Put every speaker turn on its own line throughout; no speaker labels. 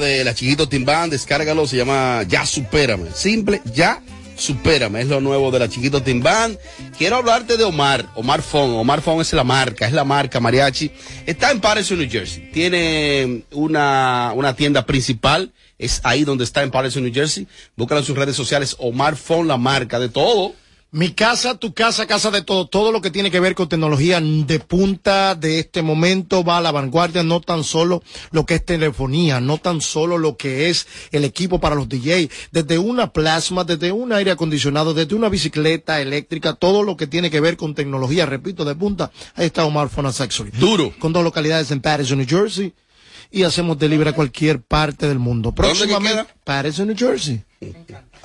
de la
Chiquito
Timbán, descárgalo, se llama Ya Supérame. Simple, Ya Supérame, es lo nuevo de la Chiquito Timbán. Quiero hablarte de Omar, Omar Fon. Omar Fon es la marca, es la marca mariachi. Está en Patterson, New Jersey. Tiene una, una tienda principal, es ahí donde está en Patterson, New Jersey. Búscalo en sus redes sociales, Omar Fon, la marca de todo.
Mi casa, tu casa, casa de todo, todo lo que tiene que ver con tecnología de punta de este momento va a la vanguardia, no tan solo lo que es telefonía, no tan solo lo que es el equipo para los DJ, desde una plasma, desde un aire acondicionado, desde una bicicleta eléctrica, todo lo que tiene que ver con tecnología, repito, de punta, ahí está Omar Accessory.
Duro.
Con dos localidades en Patterson, New Jersey, y hacemos delivery a cualquier parte del mundo.
¿Dónde que
Próximamente,
queda?
Patterson, New Jersey.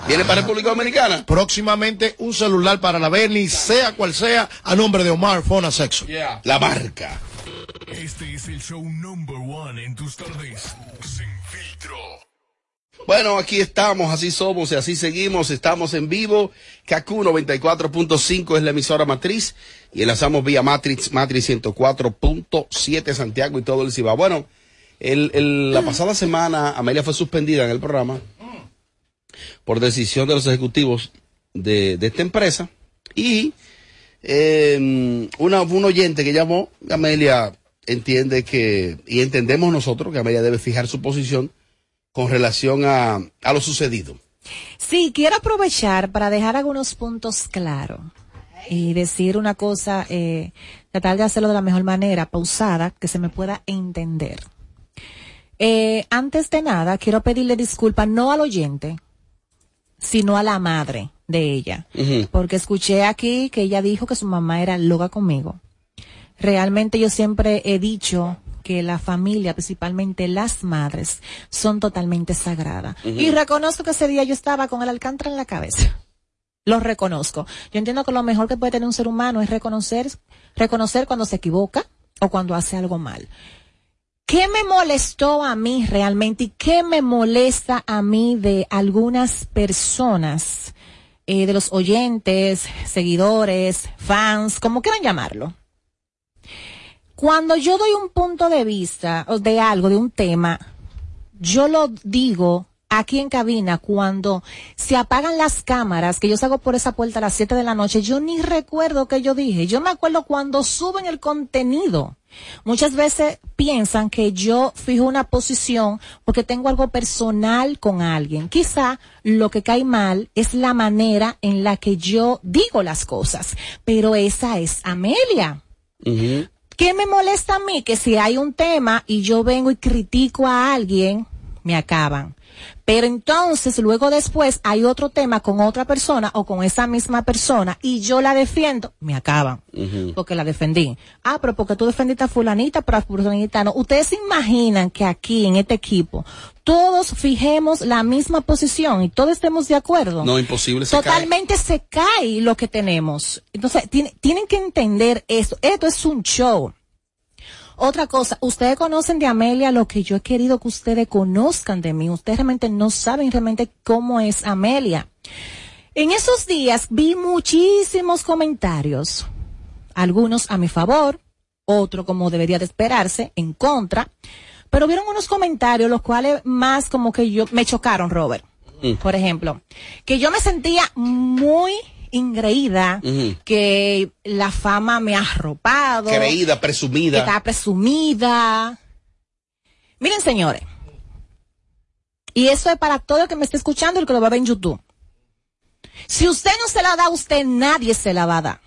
¿Viene para República Dominicana?
Próximamente un celular para la Bernie, sea cual sea, a nombre de Omar Fona Sexo.
La marca.
Este es el show number one en tus tardes. Sin filtro.
Bueno, aquí estamos, así somos y así seguimos. Estamos en vivo. KQ 94.5 es la emisora matriz y enlazamos vía Matrix, Matrix 104.7 Santiago y todo el Cibao. Bueno, el, la pasada semana Amelia fue suspendida en el programa por decisión de los ejecutivos de, de esta empresa y eh, una, un oyente que llamó, Amelia entiende que, y entendemos nosotros que Amelia debe fijar su posición con relación a, a lo sucedido.
Sí, quiero aprovechar para dejar algunos puntos claros y decir una cosa, eh, tratar de hacerlo de la mejor manera, pausada, que se me pueda entender. Eh, antes de nada, quiero pedirle disculpas no al oyente, sino a la madre de ella. Porque escuché aquí que ella dijo que su mamá era loca conmigo. Realmente yo siempre he dicho que la familia, principalmente las madres, son totalmente sagradas. Y reconozco que ese día yo estaba con el alcántara en la cabeza. Lo reconozco. Yo entiendo que lo mejor que puede tener un ser humano es reconocer, reconocer cuando se equivoca o cuando hace algo mal. ¿Qué me molestó a mí realmente y qué me molesta a mí de algunas personas, eh, de los oyentes, seguidores, fans, como quieran llamarlo? Cuando yo doy un punto de vista de algo, de un tema, yo lo digo aquí en cabina cuando se apagan las cámaras, que yo salgo por esa puerta a las 7 de la noche, yo ni recuerdo que yo dije. Yo me acuerdo cuando suben el contenido. Muchas veces piensan que yo fijo una posición porque tengo algo personal con alguien. Quizá lo que cae mal es la manera en la que yo digo las cosas, pero esa es Amelia. ¿Qué me molesta a mí? Que si hay un tema y yo vengo y critico a alguien, me acaban. Pero entonces, luego después, hay otro tema con otra persona o con esa misma persona y yo la defiendo, me acaban. Porque la defendí. Ah, pero porque tú defendiste a fulanita, pero a fulanita no. Ustedes se imaginan que aquí, en este equipo, todos fijemos la misma posición y todos estemos de acuerdo.
No, imposible. Se
Totalmente se cae lo que tenemos. Entonces, tienen que entender esto. Esto es un show. Otra cosa, ustedes conocen de Amelia lo que yo he querido que ustedes conozcan de mí. Ustedes realmente no saben realmente cómo es Amelia. En esos días vi muchísimos comentarios, algunos a mi favor, otro como debería de esperarse, en contra, pero vieron unos comentarios los cuales más como que yo me chocaron, Robert. Mm. Por ejemplo, que yo me sentía muy ingreída, que la fama me ha arropado.
Creída, presumida.
Que está presumida. Miren, señores. Y eso es para todo el que me esté escuchando y el que lo va a ver en YouTube. Si usted no se la da a usted, nadie se la va a dar.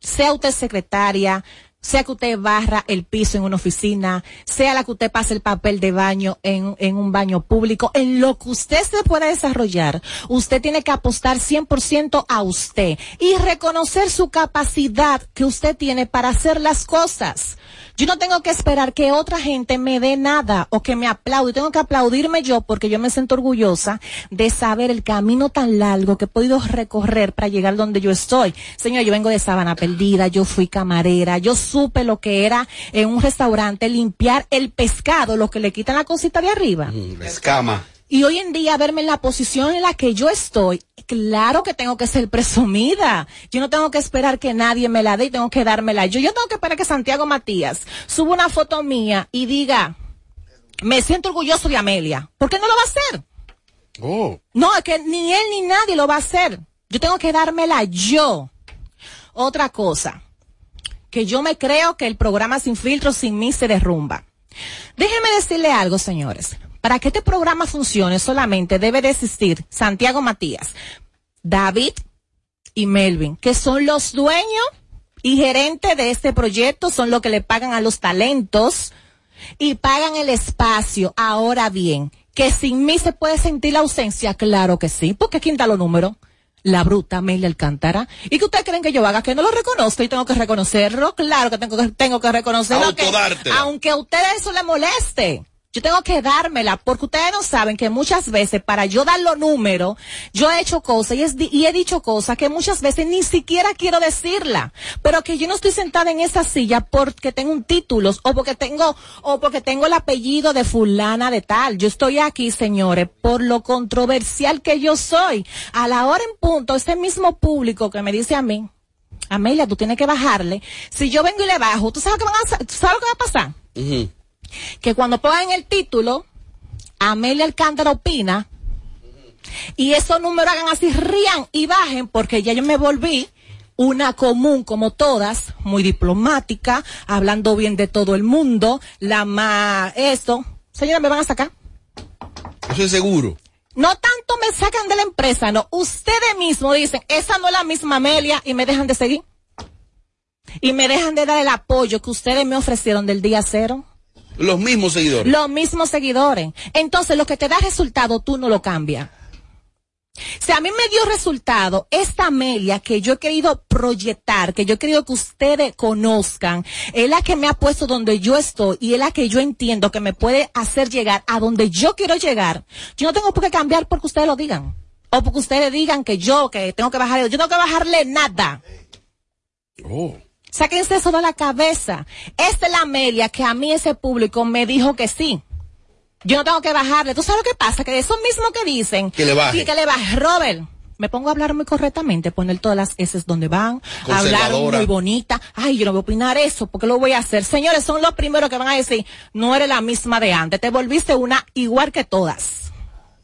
Sea usted secretaria, sea que usted barra el piso en una oficina, sea la que usted pase el papel de baño en, en un baño público, en lo que usted se pueda desarrollar, usted tiene que apostar 100% a usted y reconocer su capacidad que usted tiene para hacer las cosas. Yo no tengo que esperar que otra gente me dé nada o que me aplaude. Tengo que aplaudirme yo porque yo me siento orgullosa de saber el camino tan largo que he podido recorrer para llegar donde yo estoy. Señor, yo vengo de Sabana Perdida, yo fui camarera, yo supe lo que era en un restaurante limpiar el pescado, lo que le quitan la cosita de arriba.
Mm, escama.
Y hoy en día verme en la posición en la que yo estoy, claro que tengo que ser presumida. Yo no tengo que esperar que nadie me la dé y tengo que dármela. Yo, yo tengo que esperar que Santiago Matías suba una foto mía y diga, me siento orgulloso de Amelia. ¿Por qué no lo va a hacer?
Oh.
No, es que ni él ni nadie lo va a hacer. Yo tengo que dármela yo. Otra cosa, que yo me creo que el programa sin filtro sin mí se derrumba. Déjenme decirle algo, señores. Para que este programa funcione solamente debe de existir Santiago Matías, David y Melvin, que son los dueños y gerentes de este proyecto, son los que le pagan a los talentos y pagan el espacio. Ahora bien, que sin mí se puede sentir la ausencia, claro que sí, porque ¿quién da los números? La bruta Amelia Alcántara. ¿Y que ustedes creen que yo haga? Que no lo reconozco y tengo que reconocerlo. Claro que tengo que, tengo que reconocerlo. aunque a ustedes eso les moleste yo tengo que dármela, porque ustedes no saben que muchas veces para yo dar los números, yo he hecho cosas y, he dicho cosas que muchas veces ni siquiera quiero decirla, pero que yo no estoy sentada en esa silla porque tengo un título o porque tengo, o porque tengo el apellido de fulana de tal. Yo estoy aquí, señores, por lo controversial que yo soy. A la hora en punto, ese mismo público que me dice a mí, Amelia, tú tienes que bajarle. Si yo vengo y le bajo, ¿tú sabes, qué van a, sabes lo que va a pasar? Que cuando pongan el título, Amelia Alcántara opina, y esos números hagan así, rían y bajen, porque ya yo me volví una común como todas, muy diplomática, hablando bien de todo el mundo, la más, eso. Señora, ¿me van a sacar?
Eso es seguro.
No tanto me sacan de la empresa, no. Ustedes mismos dicen, esa no es la misma Amelia y me dejan de seguir. Y me dejan de dar el apoyo que ustedes me ofrecieron del día cero.
Los mismos seguidores.
Los mismos seguidores. Entonces, lo que te da resultado, tú no lo cambias. Si a mí me dio resultado esta Amelia que yo he querido proyectar, que yo he querido que ustedes conozcan, es la que me ha puesto donde yo estoy y es la que yo entiendo que me puede hacer llegar a donde yo quiero llegar. Yo no tengo por qué cambiar porque ustedes lo digan. O porque ustedes digan que yo, que tengo que bajarle, yo no tengo que bajarle nada.
Oh.
Sáquense eso de la cabeza. Esta es la Amelia que a mí ese público me dijo que sí. Yo no tengo que bajarle. ¿Tú sabes lo que pasa? Que eso mismo que dicen.
Que le baje.
Sí, que le baje. Robert, me pongo a hablar muy correctamente, poner todas las S donde van, hablar muy bonita. Ay, yo no voy a opinar eso, porque lo voy a hacer. Señores, son los primeros que van a decir, no eres la misma de antes, te volviste una igual que todas.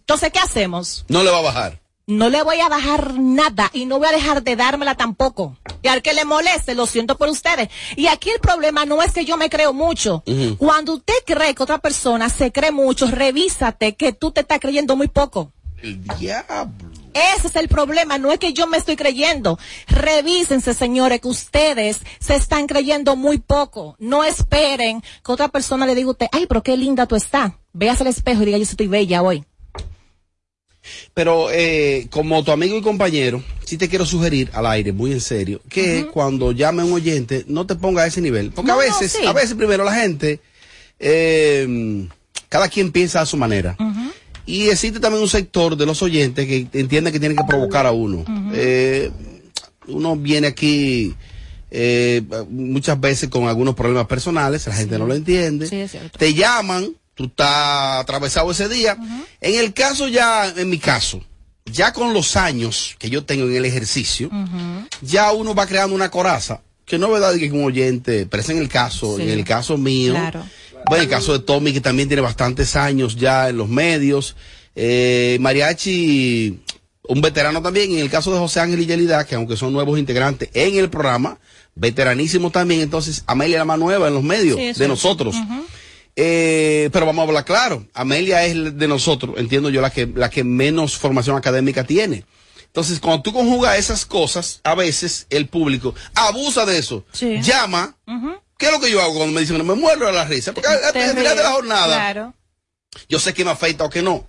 Entonces, ¿qué hacemos?
No le va a bajar.
No le voy a bajar nada y no voy a dejar de dármela tampoco. Y al que le moleste, lo siento por ustedes. Y aquí el problema no es que yo me creo mucho. Cuando usted cree que otra persona se cree mucho, revísate que tú te estás creyendo muy poco.
El diablo.
Ese es el problema, no es que yo me estoy creyendo. Revísense, señores, que ustedes se están creyendo muy poco. No esperen que otra persona le diga a usted, ay, pero qué linda tú estás. Véase al espejo y diga, yo sí estoy bella hoy.
Pero eh, como tu amigo y compañero, sí te quiero sugerir al aire, muy en serio, que cuando llame un oyente no te ponga a ese nivel. Porque a
no,
veces,
sí.
a veces primero la gente, eh, cada quien piensa a su manera. Y existe también un sector de los oyentes que entiende que tienen que provocar a uno. Eh, uno viene aquí eh, muchas veces con algunos problemas personales, la gente no lo entiende.
Sí, es cierto.
Te llaman, tú estás atravesado ese día. En el caso ya, en mi caso, ya con los años que yo tengo en el ejercicio, ya uno va creando una coraza. Que no es verdad que un oyente, pero es en el caso,
Sí.
en el caso mío,
Claro.
bueno, el caso de Tommy, que también tiene bastantes años ya en los medios, eh, Mariachi, un veterano también, en el caso de José Ángel y Yelida, que aunque son nuevos integrantes en el programa, veteranísimos también, entonces Amelia la más nueva en los medios
Sí,
de nosotros. Eh, pero vamos a hablar claro, Amelia es de nosotros, entiendo yo, la que, la que menos formación académica tiene. Entonces, cuando tú conjugas esas cosas, a veces el público abusa de eso.
Sí.
Llama. ¿Qué es lo que yo hago cuando me dicen, me muero de la risa? Porque al final de la jornada,
Claro.
yo sé que me afecta o que no.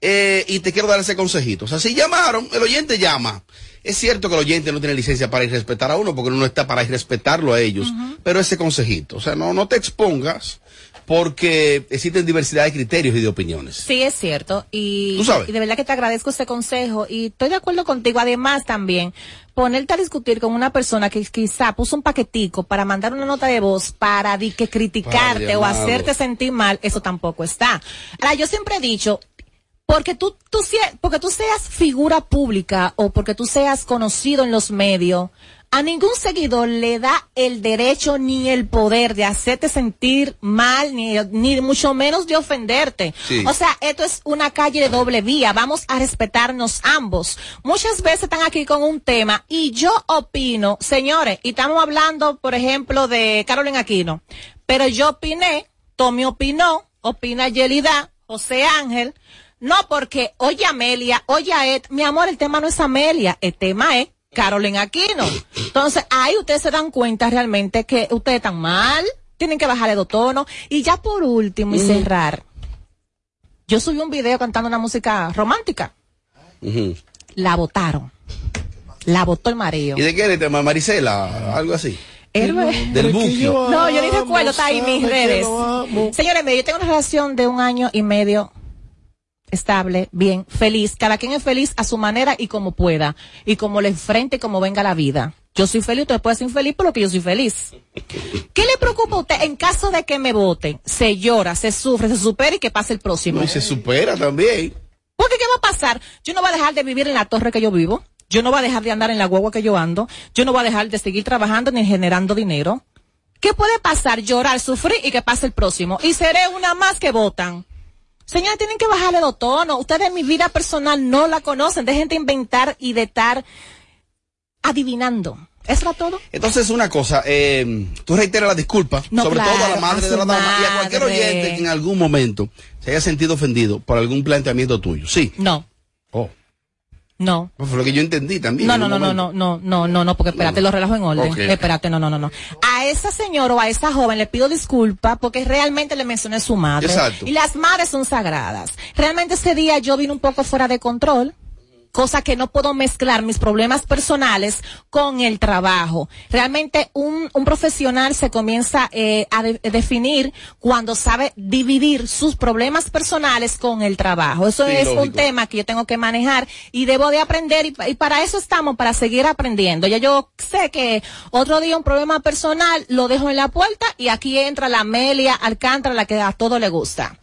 Eh, y te quiero dar ese consejito. O sea, si llamaron, el oyente llama. Es cierto que el oyente no tiene licencia para ir a respetar a uno, porque uno no está para ir a respetarlo a ellos. Pero ese consejito, o sea, no, no te expongas, porque existen diversidad de criterios y de opiniones.
Sí, es cierto. Y,
Tú sabes.
y de verdad que te agradezco ese consejo. Y estoy de acuerdo contigo. Además, también, ponerte a discutir con una persona que quizá puso un paquetico para mandar una nota de voz para di que criticarte
Padre
o
amado.
hacerte sentir mal, eso tampoco está. Ahora, yo siempre he dicho, porque tú, tú, porque tú seas figura pública o porque tú seas conocido en los medios, a ningún seguidor le da el derecho ni el poder de hacerte sentir mal, ni, ni mucho menos de ofenderte.
Sí.
O sea, esto es una calle de doble vía. Vamos a respetarnos ambos. Muchas veces están aquí con un tema y yo opino, señores, y estamos hablando, por ejemplo, de Carolina Aquino, pero yo opiné, Tommy opinó, opina Yelida, José Ángel, no porque, oye Amelia, oye Ed, mi amor, el tema no es Amelia, el tema es Carolina Aquino. Entonces, ahí ustedes se dan cuenta realmente que ustedes están mal, tienen que bajarle dos tonos. Y ya por último y cerrar, yo subí un video cantando una música romántica. La votaron. La votó el mareo.
¿Y de qué eres, tema? Marisela? Algo así.
Héroe.
Del buquio.
No, yo ni recuerdo, está ahí en mis redes. Señores, yo tengo una relación de un año y medio estable, bien, feliz. Cada quien es feliz a su manera y como pueda. Y como le enfrente y como venga la vida. Yo soy feliz, usted puede ser infeliz por lo que yo soy feliz. ¿Qué le preocupa a usted en caso de que me voten? Se llora, se sufre, se supera y que pase el próximo.
No, y se supera también.
Porque ¿qué va a pasar? Yo no voy a dejar de vivir en la torre que yo vivo. Yo no voy a dejar de andar en la guagua que yo ando. Yo no voy a dejar de seguir trabajando ni generando dinero. ¿Qué puede pasar? Llorar, sufrir y que pase el próximo. Y seré una más que votan. Señores, tienen que bajarle dos tonos. Ustedes mi vida personal no la conocen. Dejen de inventar y de estar adivinando. ¿Eso era todo?
Entonces, una cosa, eh, tú reiteras la disculpa,
No,
sobre
claro,
todo a la madre
a
de la dama y a cualquier oyente que en algún momento se haya sentido ofendido por algún planteamiento tuyo. Sí.
No, no.
pues fue lo que yo entendí también.
No, no, no, no, no, no, no, no, no, porque espérate,
No, no.
lo relajo en orden.
Ok.
Espérate, no, no, no, no. A esa señora o a esa joven le pido disculpas porque realmente le mencioné su madre.
Exacto.
Y las madres son sagradas. Realmente ese día yo vine un poco fuera de control cosa que no puedo mezclar mis problemas personales con el trabajo. Realmente un, un profesional se comienza eh, a de- definir cuando sabe dividir sus problemas personales con el trabajo. Eso
Sí,
es un tema que yo tengo que manejar y debo de aprender y para eso estamos, para seguir aprendiendo. Ya yo sé que otro día un problema personal lo dejo en la puerta y aquí entra la Amelia Alcántara, la que a todo le gusta.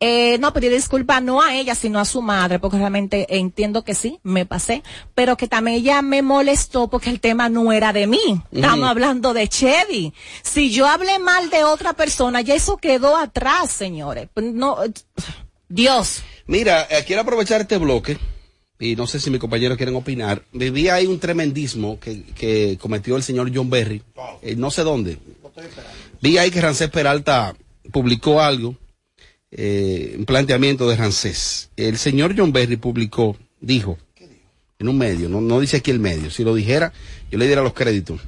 Eh, no pedir disculpas no a ella, sino a su madre, porque realmente entiendo que sí, me pasé, pero que también ella me molestó porque el tema no era de mí. Estamos hablando de Chevy. Si yo hablé mal de otra persona, ya eso quedó atrás, señores. No, Dios.
Mira, eh, quiero aprovechar este bloque y no sé si mis compañeros quieren opinar. Vivía ahí un tremendismo que, que cometió el señor John Berry, eh, no sé dónde. Vi ahí que Rancés Peralta publicó algo, eh, un planteamiento de Rancés. El señor John Berry publicó, dijo, en un medio, no, no dice aquí el medio, si lo dijera, yo le diera los créditos.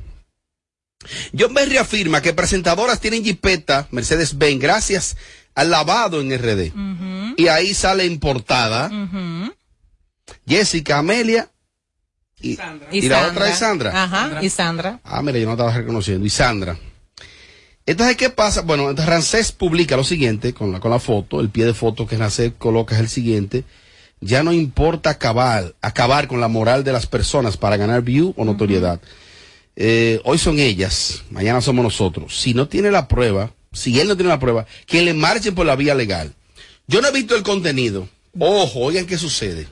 John Berry afirma que presentadoras tienen jipeta Mercedes-Benz gracias al lavado en RD. Y ahí sale en portada Jessica, Amelia y, y la otra es Sandra.
Ajá, y Sandra.
Ah, mira, yo no estaba reconociendo. Y Sandra. Entonces, ¿qué pasa? Bueno, entonces Rancés publica lo siguiente con la, con la foto. El pie de foto que Rancés coloca es el siguiente. Ya no importa acabar, acabar con la moral de las personas para ganar view o notoriedad. Eh, hoy son ellas, mañana somos nosotros. Si no tiene la prueba, si él no tiene la prueba, que le marchen por la vía legal. Yo no he visto el contenido. Ojo, oigan qué sucede.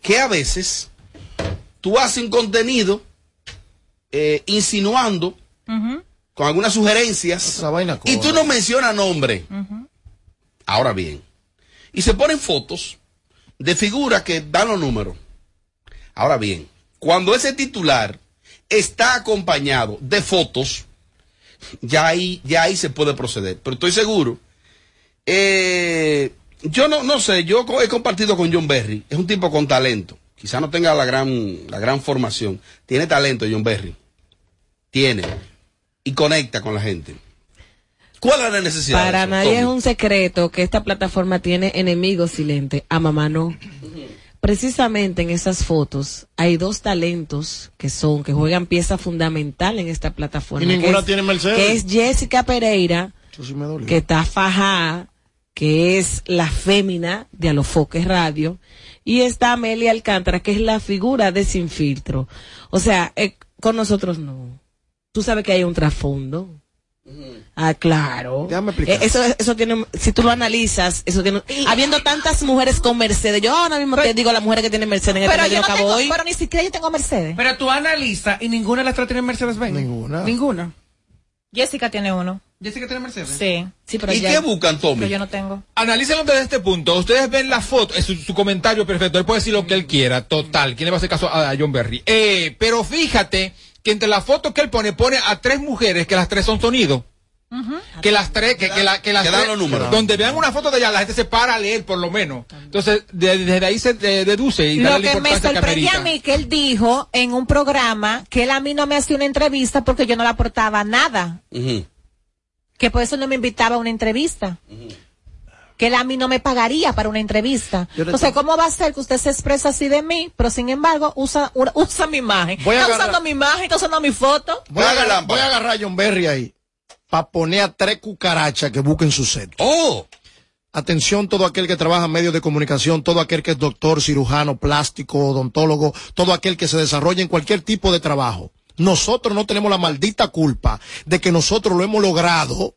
Que a veces tú haces un contenido eh, insinuando con algunas sugerencias
vaina
y tú no mencionas nombre. Ahora bien, y se ponen fotos de figuras que dan los números. Ahora bien, cuando ese titular está acompañado de fotos, ya ahí, ya ahí se puede proceder. Pero estoy seguro. eh, yo no, no sé, yo he compartido con John Berry. Es un tipo con talento. Quizá no tenga la gran, la gran formación. Tiene talento John Berry. Tiene. Y conecta con la gente. ¿Cuál es la necesidad?
Para
eso,
nadie
Tommy?
es un secreto que esta plataforma tiene enemigos silentes. A mamá no. Precisamente en esas fotos hay dos talentos que son, que juegan pieza fundamental en esta plataforma.
Y ninguna
es-
tiene Mercedes.
Que es Jessica Pereira,
sí
que está fajada, que es la fémina de Alofoque Radio, y está Amelia Alcántara, que es la figura de Sin Filtro. O sea, eh, con nosotros no. Tú sabes que hay un trasfondo. Ah, claro.
Déjame explicar.
Eh, eso, eso tiene, si tú lo analizas, eso tiene, habiendo tantas mujeres con Mercedes, yo ahora mismo te digo las mujeres que tienen Mercedes en el
Pero yo no
Cabo
tengo,
hoy.
pero ni siquiera yo tengo Mercedes.
Pero tú analizas y ninguna de las tres tiene Mercedes-Benz.
Ninguna.
Ninguna.
Jessica tiene uno.
Jessica tiene Mercedes.
Sí. Sí, pero
¿Y
ya-
qué buscan, Tommy?
Pero yo no tengo.
Analícenlo desde este punto. Ustedes ven la foto, es su, su comentario perfecto. Él puede decir lo que él quiera, total. ¿Quién le va a hacer caso a, a John Berry? Eh, pero fíjate que entre las fotos que él pone, pone a tres mujeres que las tres son sonido. Que las tres, que, que, la- que las tres-
los números.
donde vean una foto de ella, la gente se para a leer por lo menos. Entonces, de- desde ahí se deduce y
Lo que me
amerita.
a mí que él dijo en un programa que él a mí no me hacía una entrevista porque yo no le aportaba nada. Que por eso no me invitaba a una entrevista. Que él a mí no me pagaría para una entrevista. Entonces,
tengo-
¿cómo va a ser que usted se expresa así de mí, pero sin embargo usa, usa mi imagen?
Voy a
está
agarrar-
usando mi imagen, está usando mi foto.
Voy a, agarrar, voy a agarrar a John Berry ahí para poner a tres cucarachas que busquen su set.
Oh,
Atención todo aquel que trabaja en medios de comunicación, todo aquel que es doctor, cirujano, plástico, odontólogo, todo aquel que se desarrolla en cualquier tipo de trabajo. Nosotros no tenemos la maldita culpa de que nosotros lo hemos logrado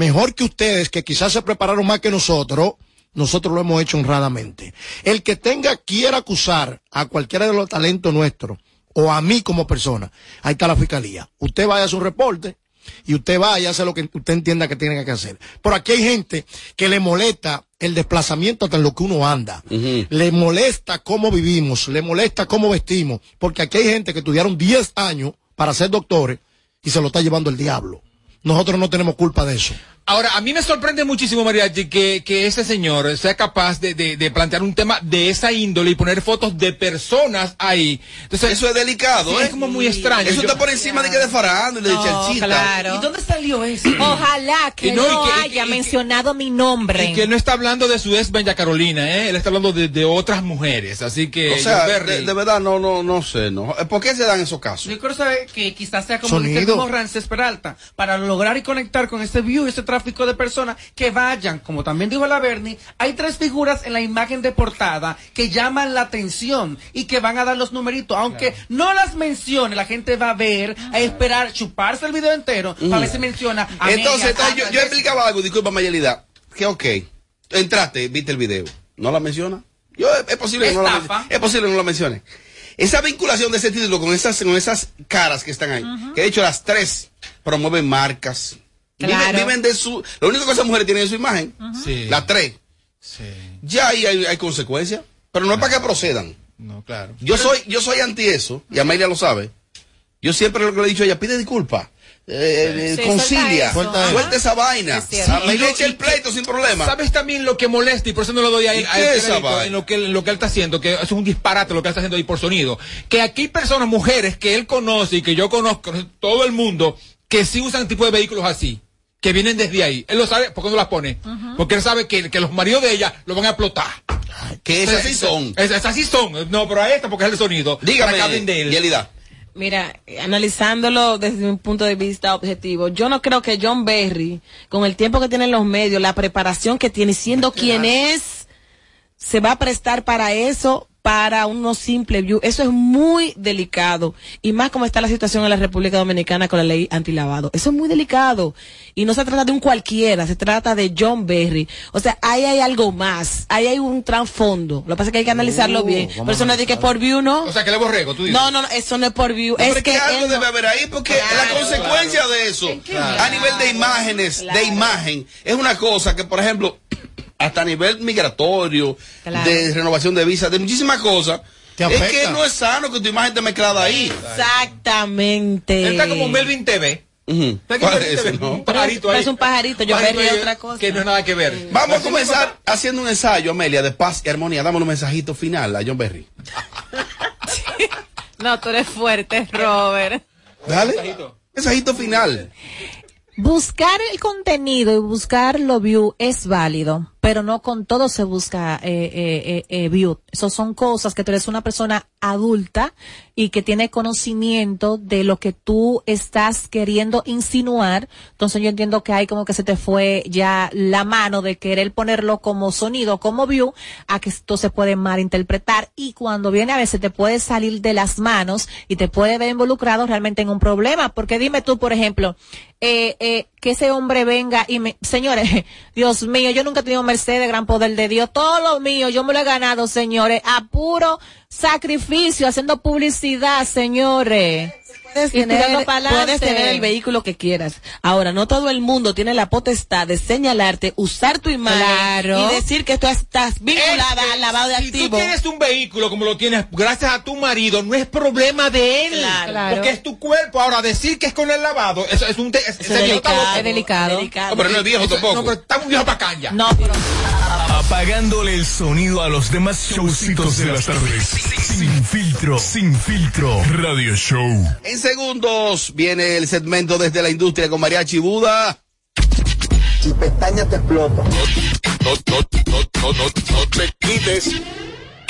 mejor que ustedes, que quizás se prepararon más que nosotros, nosotros lo hemos hecho honradamente. El que tenga, quiera acusar a cualquiera de los talentos nuestros, o a mí como persona, ahí está la fiscalía. Usted vaya a su reporte, y usted va y hace lo que usted entienda que tiene que hacer. Pero aquí hay gente que le molesta el desplazamiento hasta en lo que uno anda. Le molesta cómo vivimos, le molesta cómo vestimos, porque aquí hay gente que estudiaron 10 años para ser doctores y se lo está llevando el diablo. Nosotros no tenemos culpa de eso.
Ahora, a mí me sorprende muchísimo, Mariachi, que, que ese señor sea capaz de, de, de plantear un tema de esa índole y poner fotos de personas ahí. Entonces,
Eso es delicado,
sí,
¿eh?
es como muy extraño.
Eso
Yo-
está por encima de que de farándula, de
No,
chanchita.
claro.
¿Y dónde salió eso?
Ojalá que
Y no,
no,
y que-
haya
y que-
mencionado mi nombre.
Y que no está hablando de su ex Bella Carolina, ¿eh? Él está hablando de, de otras mujeres. Así que,
O sea, de, de verdad, no, no, no sé, no. ¿Por qué se dan esos casos?
Yo quiero saber que quizás sea como el mismo Rances Peralta, para lograr y conectar con ese view y ese tráfico de personas que vayan, como también dijo la Bernie, hay tres figuras en la imagen de portada que llaman la atención y que van a dar los numeritos, aunque no las mencione, la gente va a ver, a esperar, chuparse el video entero, para ver si menciona a
Entonces, entonces, yo,
a-
yo explicaba algo, disculpa Mayelida, que ok, entraste, viste el video, ¿no la menciona? Yo, es, posible que no la. Es posible que no la mencione. Esa vinculación de ese título con esas, con esas caras que están ahí, que de hecho las tres promueven marcas. Viven,
Claro.
viven de su. Lo único que esas mujeres tienen es su imagen.
Sí.
Las tres.
Sí.
Ya ahí hay, hay consecuencias. Pero no es para que procedan.
No, claro.
Yo soy, yo soy anti eso, y Amelia lo sabe. Yo siempre lo que le he dicho a ella, pide disculpas. Eh, eh,
Sí,
concilia,
suelta
esa vaina.
Es cierto.
Amelia
Y
echa el pleito sin problema.
¿Sabes también lo que molesta y por eso no lo doy a
¿Y
él? a
qué
él
es esa
crédito
vaina?
en lo que, él- lo que él está haciendo, que es un disparate lo que él está haciendo ahí por sonido. Que aquí hay personas, mujeres que él conoce y que yo conozco, todo el mundo, que sí usan tipo de vehículos así. Que vienen desde ahí. Él lo sabe, ¿por qué no las pone? Porque él sabe que, que los maridos de ella lo van a explotar.
Que esas sí son.
Es- Esas sí son. No, pero a esta porque es el sonido.
Dígame,
Para que hablen de él.
Yelida.
Mira, analizándolo desde un punto de vista objetivo, yo no creo que John Berry, con el tiempo que tiene en los medios, la preparación que tiene, siendo quien es, se va a prestar para eso, para unos simple view. Eso es muy delicado. Y más como está la situación en la República Dominicana con la ley antilavado. Eso es muy delicado. Y no se trata de un cualquiera, se trata de John Berry. O sea, ahí hay algo más. Ahí hay un trasfondo. Lo que pasa es que hay que analizarlo
Uh,
bien. Pero eso
a
no es de que por view, ¿no?
O sea, que le borrego, tú dices.
No, no, no, eso no es por view.
No,
es que
que algo debe haber ahí porque
Claro,
la consecuencia de eso a nivel de imágenes, de imagen, es una cosa que, por ejemplo, hasta a nivel migratorio,
Claro.
de renovación de visas, de muchísimas cosas, es que no es sano que tu imagen esté mezclada ahí.
Exactamente.
Él está como Melvin TV.
Ujú.
Está como
¿Cuál
Melvin
es
TV,
ese, no?
Un pajarito ahí.
Es un pajarito, yo
Pajarito
vería otra cosa.
Que no es nada que ver.
Vamos a comenzar haciendo un ensayo, Amelia, de paz y armonía. Dame un mensajito final a John Berry.
No, tú eres fuerte, Robert.
Dale. Mensajito final.
Buscar el contenido y buscar lo view es válido, pero no con todo se busca eh, eh, eh, eh. Eso son cosas que tú eres una persona adulta y que tiene conocimiento de lo que tú estás queriendo insinuar. Entonces yo entiendo que hay como que se te fue ya la mano de querer ponerlo como sonido, como view, a que esto se puede malinterpretar y cuando viene a veces te puede salir de las manos y te puede ver involucrado realmente en un problema. Porque dime tú, por ejemplo, eh, eh, que ese hombre venga y me, señores, Dios mío, yo nunca he tenido Mercedes, gran poder de Dios, todo lo mío, yo me lo he ganado, señores, a puro sacrificio, haciendo publicidad, señores.
Puedes
Y
tener, puedes tener el vehículo que quieras. Ahora, no todo el mundo tiene la potestad de señalarte, usar tu imagen
Claro.
y decir que tú estás vinculada
Es-
al lavado de
si
activos.
tú tienes un vehículo como lo tienes gracias a tu marido, no es problema de él.
Claro.
Porque es tu cuerpo. Ahora, decir que es con el lavado, eso es un... es-
es
está
delicado.
Es delicado.
No, pero no es viejo
Eso-
tampoco.
No, pero está muy viejo para caña.
No, pero
Apagándole el sonido a los demás showcitos de las tardes. Sin filtro, sin filtro. Radio Show.
En segundos viene el segmento desde la industria con Mariachi Buda.
Tu pestaña te explota.
No, no, no, no, no, no te quites.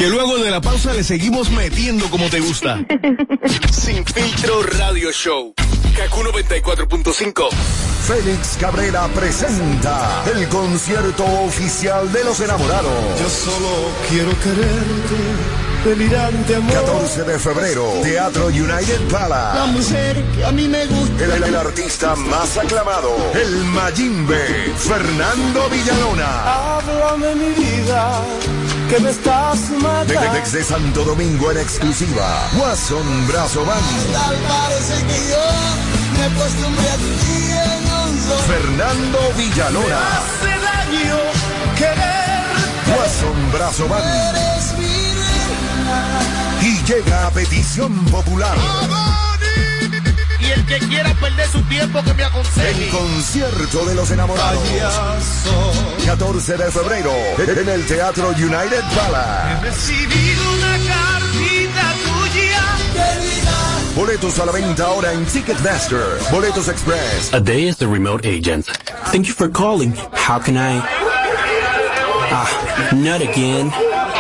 Que luego de la pausa le seguimos metiendo como te gusta. Sin filtro Radio Show. Kaku 94.5.
Félix Cabrera presenta el concierto oficial de los enamorados.
Yo solo quiero quererte, delirante amor.
14 de febrero, Teatro United
La
Palace.
mujer que a mí me gusta.
El, el artista más aclamado, el Mayimbe, Fernando Villalona.
Háblame mi vida, que me estás matando.
de- desde Santo Domingo en exclusiva, Watson Brazo Band,
Tal parece que yo me acostumbré a ti en un solo.
Fernando Villalona,
Hace daño querer.
Watson Brazo Band. Y llega a petición popular.
Y el que quiera perder su
tiempo que me aconseje.
El concierto de los enamorados. 14 de febrero en el Teatro United Palace.
Recibido una cartita tuya.
Boletos a la venta ahora en Ticketmaster. Boletos Express.
A day as the remote agent. Thank you for calling. How can I? Ah, not again.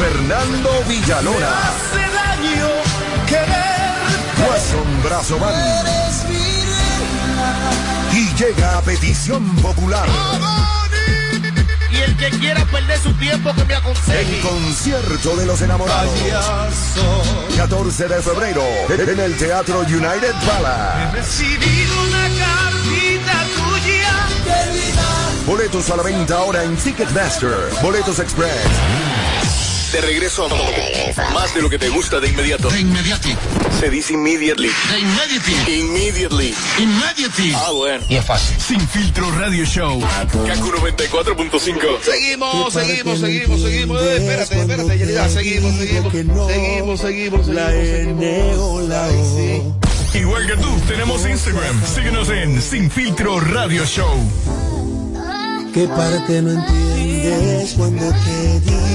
Fernando Villalona,
Hace daño querer.
Watson Brazo. Y llega a petición popular.
Y el que quiera perder su tiempo que me
El
aconseje.
concierto de los enamorados. 14 de febrero en el Teatro United Palace.
Recibido una cartita tuya.
Boletos a la venta ahora en Ticketmaster. Boletos Express.
De regreso a más de lo que te gusta de inmediato.
Inmediati.
Se dice immediately.
De inmediati.
Immediately.
Inmediati.
Ah, bueno.
Y es fácil.
Sin filtro radio show. Kaku 94.5.
Seguimos, seguimos, seguimos, seguimos. Eh, espérate, espérate, Yelida. Seguimos, seguimos. Seguimos, seguimos,
La
seguimos,
N o la O.
Igual que tú, tenemos Instagram. Síguenos en Sin Filtro Radio Show.
¿Qué parte no entiendes cuando te digo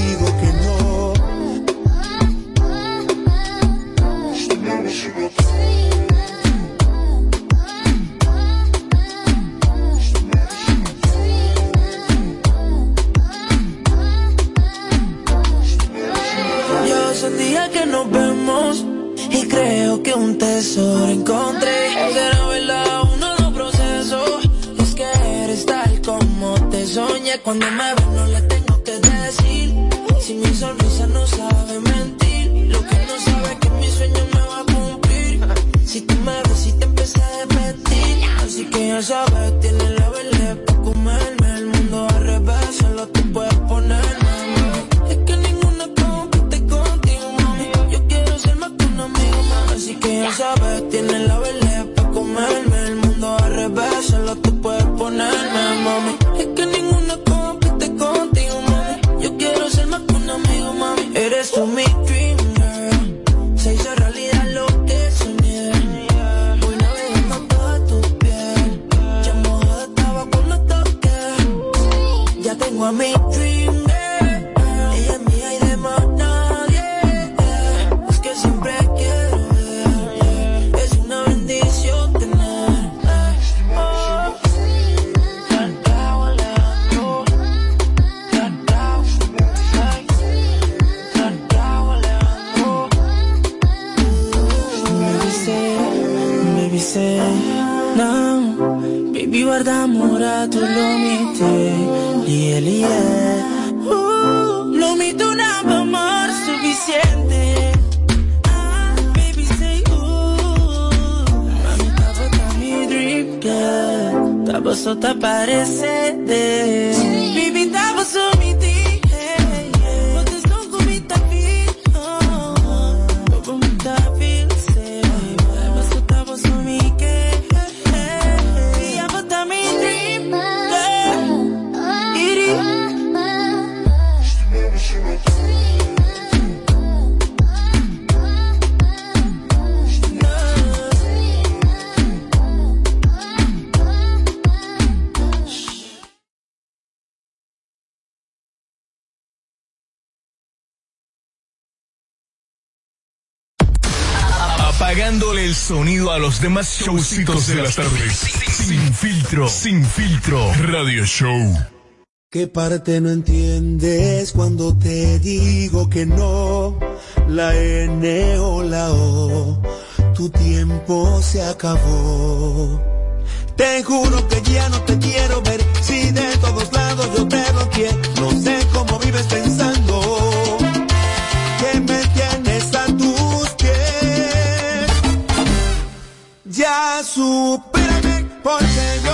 un tesoro encontré. Será verdad uno de los procesos. Es que eres tal como te soñé. Cuando me ves no le tengo que decir. Si mi sonrisa no sabe mentir. Lo que no sabe es que mi sueño me va a cumplir. Si tú me ves y te empieza a repetir. Así que ya sabes, tienes la baby say, no. Baby guarda amore, tu lo mette, lie lie. Uh, lo mito una amor suficiente. Ah, baby say, uh, tava. Baby
sonido a los demás showcitos de las tardes. Sin filtro. Sin filtro. Radio Show.
¿Qué parte no entiendes cuando te digo que no? La N o la O, tu tiempo se acabó. Te juro que ya no te quiero ver, si de todos lados yo te bloqueé. No sé cómo vives pensando supérame, porque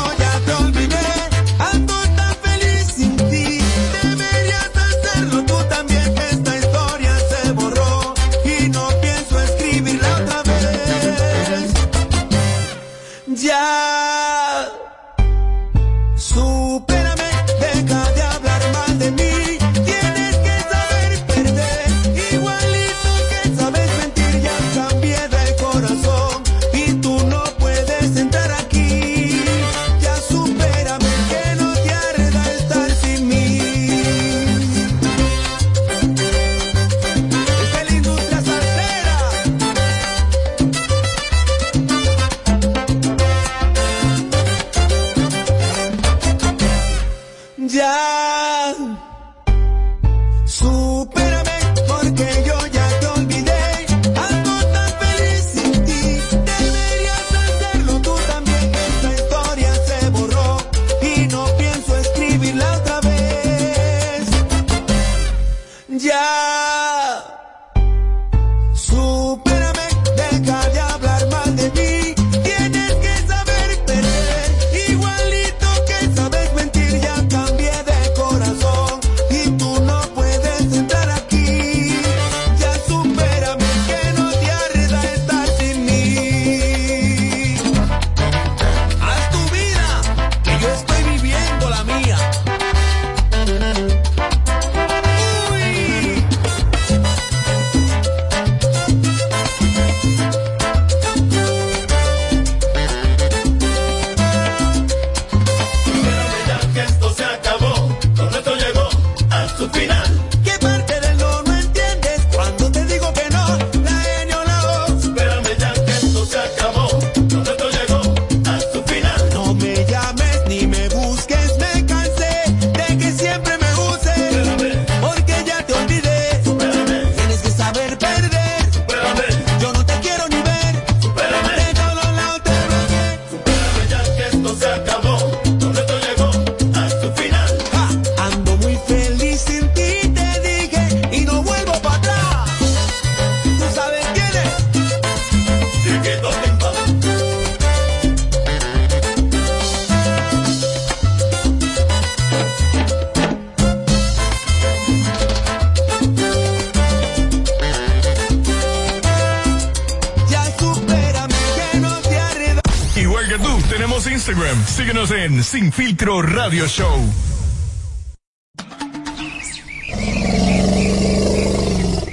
Síguenos en Sin Filtro Radio Show.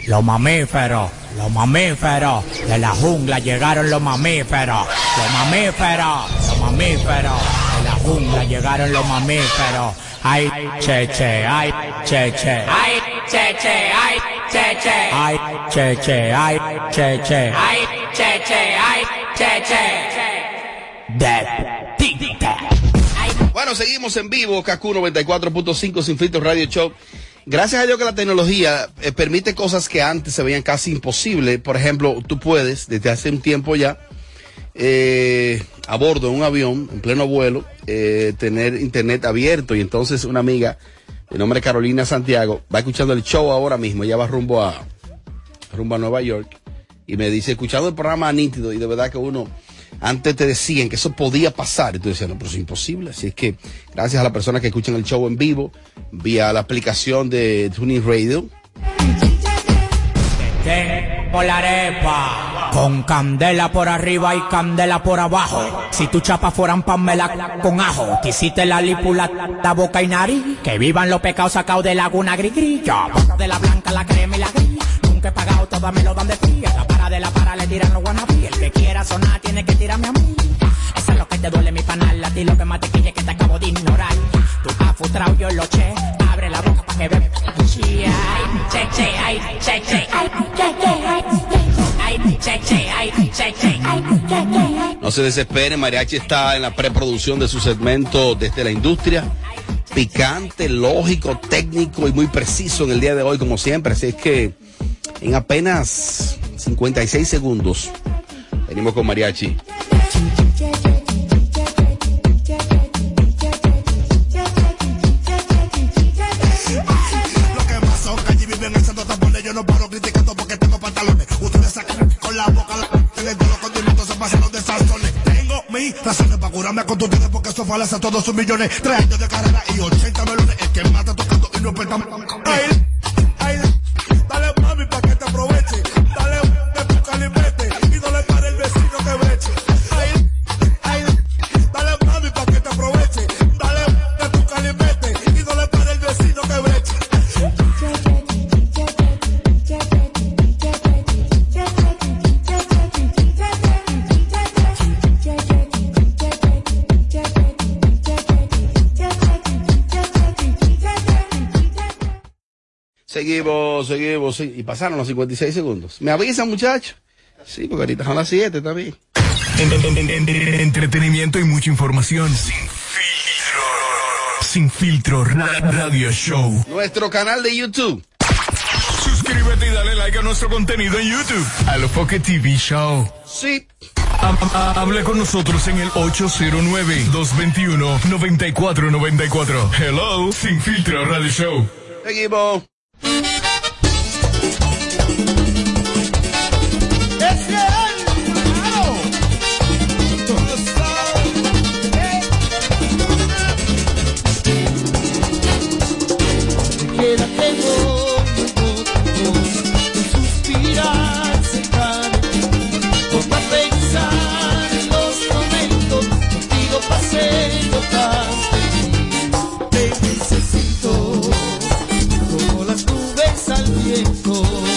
Los mamíferos, los mamíferos, de la jungla llegaron los mamíferos, los mamíferos, los mamíferos, de la jungla llegaron los mamíferos. Ay, che, che, ay, che, che, ay, che, che, ay, che, che, ay, che, che, ay, che, che, ay, che, che, ay, che, che.
Seguimos en vivo, KQ 94.5 Sin Filtro Radio Show. Gracias a Dios que la tecnología eh, permite cosas que antes se veían casi imposibles. Por ejemplo, tú puedes, desde hace un tiempo ya, eh, a bordo de un avión, en pleno vuelo, eh, tener internet abierto. Y entonces una amiga, de nombre Carolina Santiago, va escuchando el show ahora mismo. Ella va rumbo a, rumbo a Nueva York. Y me dice, escuchando el programa nítido, y de verdad que uno, antes te decían que eso podía pasar, y tú decías, no, pero es imposible. Así es que, gracias a las personas que escuchan el show en vivo, vía la aplicación de Tuning Radio,
Tengo la arepa con candela por arriba y candela por abajo. Si tu chapa fueran pamela con ajo, te hiciste la lípula, la boca y nariz. Que vivan los pecados sacados de laguna gris. Yo, de la blanca, la crema y la gris. Nunca he pagado, todas me lo dan de fría. La para de la para le tiran los wannabe. El que quiera sonar tiene que tirarme a mí. Eso es lo que te duele mi panal. A ti lo que más te quille que te acabo de ignorar. Tú has frustrado, yo lo che. Abre la boca pa' que veas. Che, che, ay, che, che. Ay, che, che, ay, che, che, ay, che, che. Ay, che, che.
No se desespere, Mariachi está en la preproducción de su segmento desde la industria. picante, lógico, técnico y muy preciso en el día de hoy, como siempre. Así es que en apenas 56 segundos venimos con Mariachi.
Yo no paro criticando porque tengo pantalones. Ustedes sacan con la boca la todos los condimentos, se pasaron de sazones. Tengo mis razones para curarme con ustedes porque eso fue a todos sus millones. Tres años de carrera y 80 melones. El que mata tocando y no peta.
Seguimos, seguimos, sí. y pasaron los 56 segundos. ¿Me avisan, muchachos? Sí, porque ahorita son las 7 también.
En- en- en- en- en- entretenimiento y mucha información. Sin filtro. Sin filtro. Ra- Radio Show.
Nuestro canal de YouTube.
Suscríbete y dale like a nuestro contenido en YouTube. Alofoque TV Show.
Sí.
Ha- ha- Habla con nosotros en el 809-221-9494. Hello, Sin Filtro Radio Show.
Seguimos.
Nubes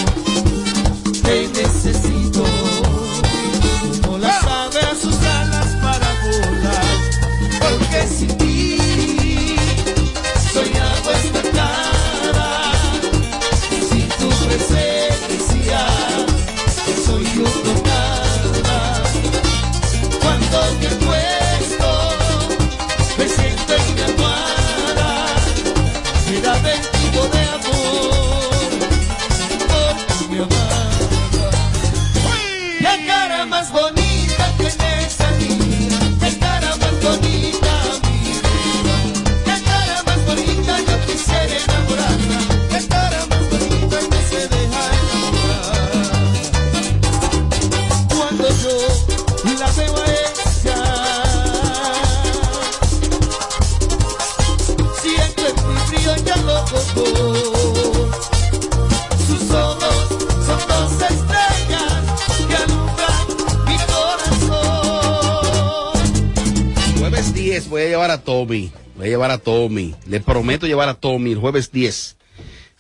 prometo llevar a Tommy el jueves 10.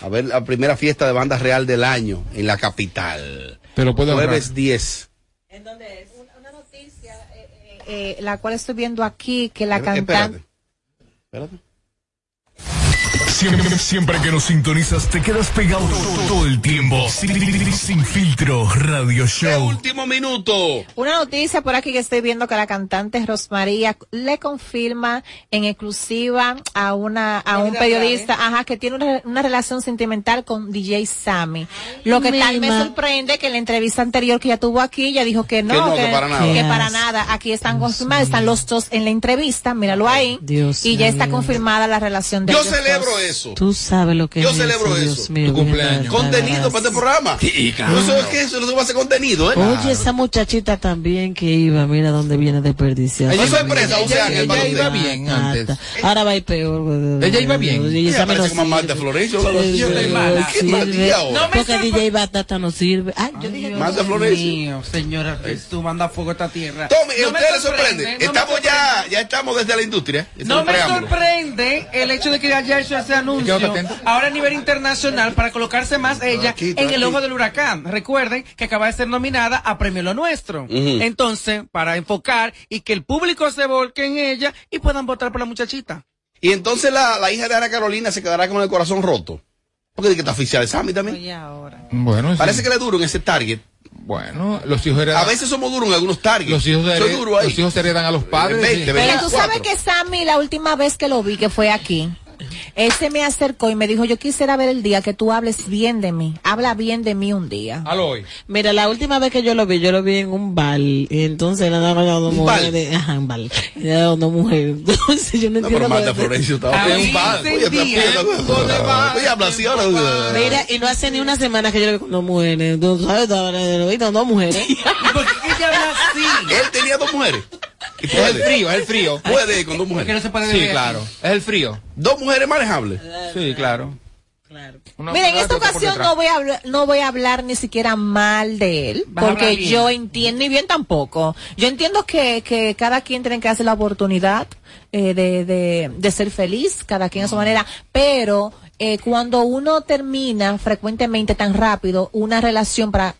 A ver la primera fiesta de banda real del año en la capital.
Pero puede
Jueves 10.
Eh, la cual estoy viendo aquí, que la
Espérate,
cantante...
Espérate.
Siempre, siempre que nos sintonizas, te quedas pegado todo, todo el tiempo. Sin, sin filtro Radio Show.
Último minuto.
Una noticia por aquí que estoy viendo que la cantante Rosmaría le confirma en exclusiva a una a un periodista, ajá, que tiene una, una relación sentimental con DJ Sammy. Lo que tal me sorprende que en la entrevista anterior que ella tuvo aquí, ella dijo que no,
Que no, que para nada.
que para nada. Aquí están confirmadas, están los dos en la entrevista, míralo ahí.
Dios
y ya está confirmada la relación de
Yo
ellos
celebro
dos.
Eso.
Tú sabes lo que
Yo
es
celebro
Dios
eso.
mío,
Tu cumpleaños.
Contenido para este programa. Eso es que eso no va a ser contenido, ¿eh?
Oye, esa muchachita también que iba, mira dónde viene desperdiciada.
Ella- sorpresa, o sea,
ella, ella iba bien antes.
Ahora va a ir peor.
Ella iba bien.
Ella parece como. Marta Florencio.
Yo estoy
no
mala.
Porque DJ Batata no sirve. Ay, yo dije,
Marta Florencio.
señora, tú manda fuego a esta tierra.
Tommy,
No
¿a
me
usted le sorprende? estamos ya, ya estamos desde la industria. Ese es
No me sorprende el hecho de que haya hecho ese anuncio ahora a nivel internacional para colocarse más ella
Aquí,
en el ojo del huracán. Recuerden que acaba de ser nominada a Premio Lo Nuestro. Entonces, para enfocar y que el público se volque en ella y puedan votar por la muchachita.
Y entonces la, la hija de Ana Carolina se quedará con el corazón roto. Porque dice que está oficial de Sammy también.
Oye, ahora.
Bueno, sí.
Parece que le duro en ese target.
Bueno, los hijos heredan.
A veces somos duros en algunos targets.
los hijos,
Soy
heredan,
duro ahí.
los hijos heredan a los padres.
20,
sí.
20.
Pero tú sabes
24.
que Sammy, la última vez que lo vi, que fue aquí, Él se me acercó y me dijo, yo quisiera ver el día que tú hables bien de mí. Habla bien de mí un día.
Aló hoy.
Mira, la última vez que yo lo vi, yo lo vi en un bar. Y entonces él andaba con dos mujeres. Ajá, un bar. Y era dos mujeres. Entonces yo no
No,
entiendo.
pero Florencio estaba en un bar. Oye, pidiendo- Oye, habla así ahora.
Mira, y no hace ni una semana que yo lo vi con dos mujeres. ¿Tú sabes? Vi con dos mujeres.
¿Por qué ella habla así?
Él tenía dos mujeres. Y
Es el frío, es el frío.
Puede con dos mujeres.
no se puede
Sí, claro.
aquí.
Es el frío.
Dos mujeres manejables.
Sí, claro.
Mira, en esta ocasión no voy a hablar, no voy a hablar ni siquiera mal de él, porque yo entiendo, ni bien tampoco. Yo entiendo que, que cada quien tiene que hacer la oportunidad eh, de, de, de ser feliz, cada quien a su manera, pero eh, cuando uno termina frecuentemente tan rápido una relación para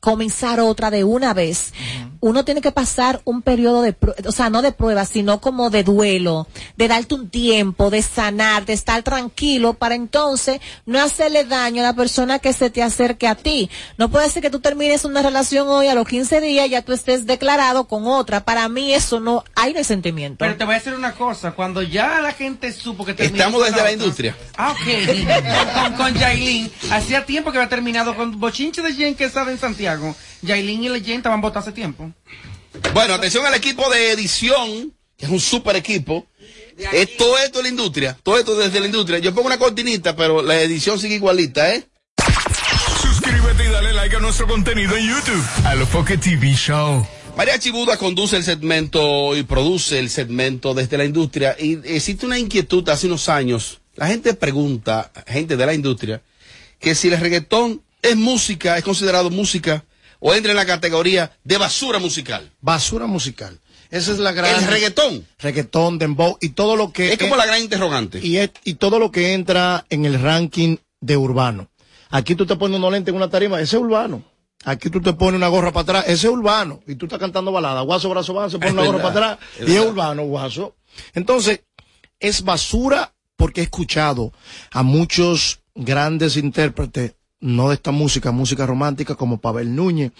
comenzar otra de una vez, uno tiene que pasar un periodo de, o sea, no de prueba, sino como de duelo, de darte un tiempo, de sanar, de estar tranquilo para entonces no hacerle daño a la persona que se te acerque a ti. No puede ser que tú termines una relación hoy a los 15 días ya tú estés declarado con otra. Para mí eso no, hay no hay sentimiento.
Pero te voy a decir una cosa, cuando ya la gente supo que terminó
Estamos desde la industria.
Ah, ok. con, con Yailin. Hacía tiempo que había terminado con Bochinche de Jen que estaba en Santiago. Yailin y Jen estaban votados hace tiempo.
Bueno, atención al equipo de edición, que es un super equipo. Es todo esto de la industria, todo esto desde la industria. Yo pongo una cortinita, pero la edición sigue igualita, ¿eh?
Suscríbete y dale like a nuestro contenido en YouTube. A lo TV Show.
María Chibuda conduce el segmento y produce el segmento desde la industria. Y existe una inquietud hace unos años. La gente pregunta, gente de la industria, que si el reggaetón es música, es considerado música, o entra en la categoría de basura musical.
Basura musical. Esa es la gran.
El reggaetón.
Reggaetón, dembow y todo lo que.
Es como la gran interrogante.
Y, es- y todo lo que entra en el ranking de urbano. Aquí tú te pones unos lentes en una tarima, ese es urbano. Aquí tú te pones una gorra para atrás, ese es urbano. Y tú estás cantando balada, guaso, brazo, brazo, se pone una gorra para atrás
es
y es urbano, guaso. Entonces, es basura porque he escuchado a muchos grandes intérpretes, no de esta música, música romántica, como Pavel Núñez,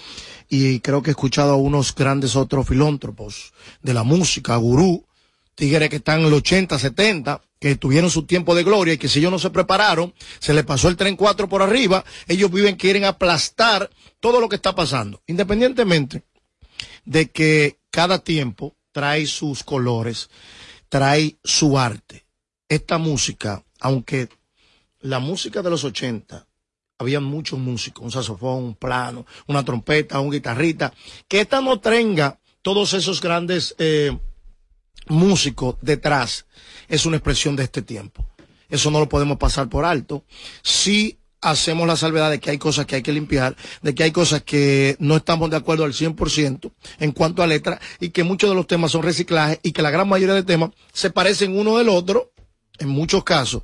y creo que he escuchado a unos grandes otros filántropos de la música, gurú, tigres que están en los 80, 70, que tuvieron su tiempo de gloria y que si ellos no se prepararon, se les pasó el tren 4 por arriba, ellos viven, quieren aplastar todo lo que está pasando. Independientemente de que cada tiempo trae sus colores, trae su arte. Esta música, aunque la música de los 80, había muchos músicos, un saxofón, un plano, una trompeta, un guitarrita, que esta no tenga todos esos grandes eh, músicos detrás, es una expresión de este tiempo. Eso no lo podemos pasar por alto. Si hacemos la salvedad de que hay cosas que hay que limpiar, de que hay cosas que no estamos de acuerdo al 100% en cuanto a letra y que muchos de los temas son reciclajes y que la gran mayoría de temas se parecen uno del otro en muchos casos.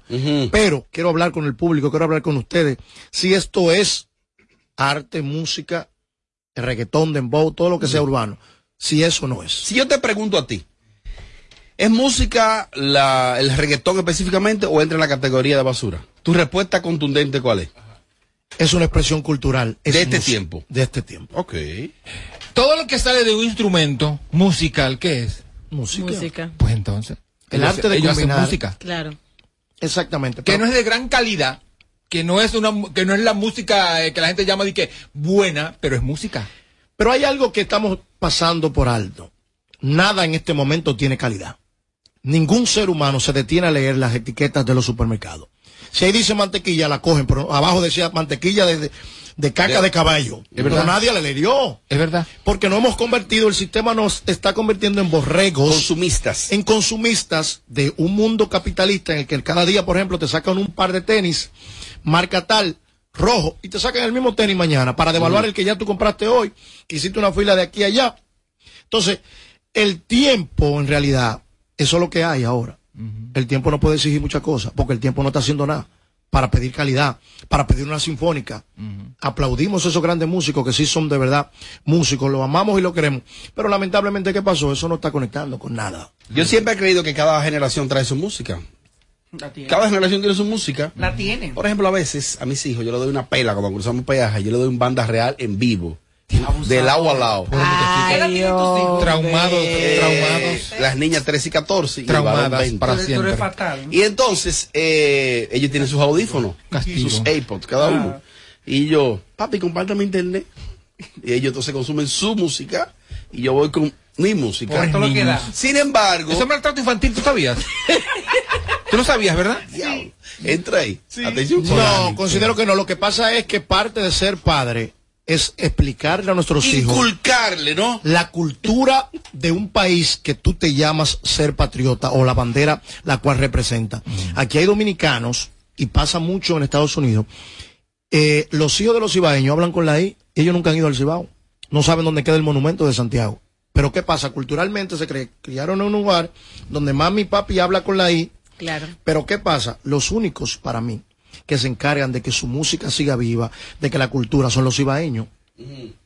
Pero quiero hablar con el público, quiero hablar con ustedes. Si esto es arte, música, reggaetón, dembow, todo lo que sea urbano, si eso no es.
Si yo te pregunto a ti, ¿es música la, el reggaetón específicamente o entra en la categoría de basura? Tu respuesta contundente, ¿cuál es?
Es una expresión cultural. es
de este
música,
tiempo.
De este tiempo.
Ok.
Todo lo que sale de un instrumento musical, ¿qué es?
Música.
Música.
Pues entonces.
El
ellos-
arte de
ellos hacen música.
Claro.
Exactamente.
Que
pero-
no es de gran calidad, que no es una que no es la música eh, que la gente llama de que buena, pero es música.
Pero hay algo que estamos pasando por alto. Nada en este momento tiene calidad. Ningún ser humano se detiene a leer las etiquetas de los supermercados. Si ahí dice mantequilla, la cogen, pero abajo decía mantequilla de, de, caca
De-
de caballo.
Es verdad.
Pero nadie le leyó.
Es verdad.
Porque no hemos convertido, el sistema nos está convirtiendo en borregos.
Consumistas.
En consumistas de un mundo capitalista en el que cada día, por ejemplo, te sacan un par de tenis, marca tal, rojo, y te sacan el mismo tenis mañana para devaluar
Ujú.
el que ya tú compraste hoy, que hiciste una fila de aquí a allá. Entonces, el tiempo, en realidad, eso es lo que hay ahora. El tiempo no puede exigir muchas cosas, porque el tiempo no está haciendo nada para pedir calidad, para pedir una sinfónica. Aplaudimos a esos grandes músicos que sí son de verdad músicos, los amamos y lo queremos. Pero lamentablemente, ¿qué pasó? Eso no está conectando con nada.
Yo siempre he creído que cada generación trae su música.
La tiene.
Cada generación tiene su música.
La tiene.
Por ejemplo, a veces a mis hijos yo le doy una pela cuando cruzamos peaje, yo le doy un banda real en vivo. Del agua al lado.
Ay, Dios.
Traumados,
Eh,
traumados.
Las niñas 13 y 14. y el varón
Traumadas
20.
para siempre.
fatal.
Y entonces, eh, ellos tienen sus audífonos,
Castigo.
sus AirPods, cada uno. Y yo, papi, compártame internet. Y ellos entonces consumen su música y yo voy con mi música.
Todo lo que
niños.
da.
Sin embargo,
Eso es maltrato infantil, ¿tú sabías? ¿Tú no sabías, verdad?
diablo, entra ahí. Atención,
No, considero que no. Lo que pasa es que parte de ser padre es explicarle a nuestros hijos
Inculcarle, ¿no?
la cultura de un país que tú te llamas ser patriota o la bandera la cual representa. Aquí hay dominicanos, y pasa mucho en Estados Unidos, eh, los hijos de los cibaeños hablan con la I, ellos nunca han ido al Cibao, no saben dónde queda el monumento de Santiago. Pero ¿qué pasa? Culturalmente se cre- criaron en un lugar donde mami y papi habla con la I,
Claro.
pero ¿qué pasa? Los únicos para mí que se encargan de que su música siga viva, de que la cultura son los ibaeños.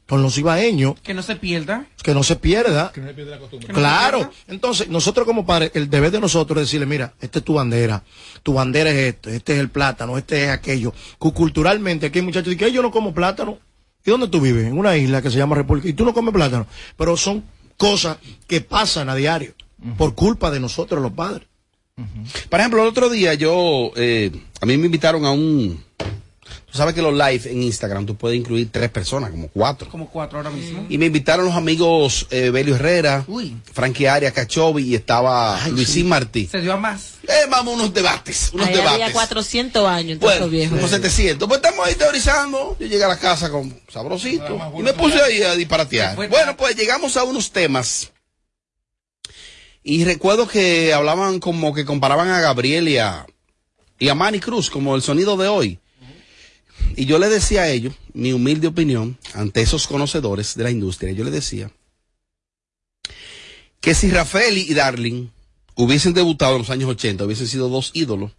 Son los ibaeños
Que no se pierda.
que no se pierda.
Que no se
Claro.
pierda.
Entonces, nosotros como padres, el deber de nosotros es decirle, mira, esta es tu bandera, tu bandera es esto, este es el plátano, este es aquello. Cu- Culturalmente, aquí hay muchachos que dicen, "Ay, yo no como plátano. ¿Y dónde tú vives? En una isla que se llama República. ¿Y tú no comes plátano? Pero son cosas que pasan a diario por culpa de nosotros los padres.
Por ejemplo, el otro día yo, eh, a mí me invitaron a un... Tú sabes que los live en Instagram tú puedes incluir tres personas, como cuatro.
Como cuatro ahora mismo.
Y me invitaron los amigos eh, Belio Herrera,
Uy.
Frankie Arias, Cachovi y estaba Luisín Martí.
Se dio a más.
Eh, vamos, unos debates, unos
Ahí
debates.
había 400 años, entonces
Bueno,
viejo.
como 700. Pues estamos ahí teorizando. Yo llegué a la casa con sabrosito y me puse ahí a disparatear. Bueno, pues llegamos a unos temas. Y recuerdo que hablaban como que comparaban a Gabriel y a, Manny Cruz como el sonido de hoy. Y yo le decía a ellos, mi humilde opinión, ante esos conocedores de la industria, yo le decía que si Rafael y Darling hubiesen debutado en los años 80, hubiesen sido dos ídolos,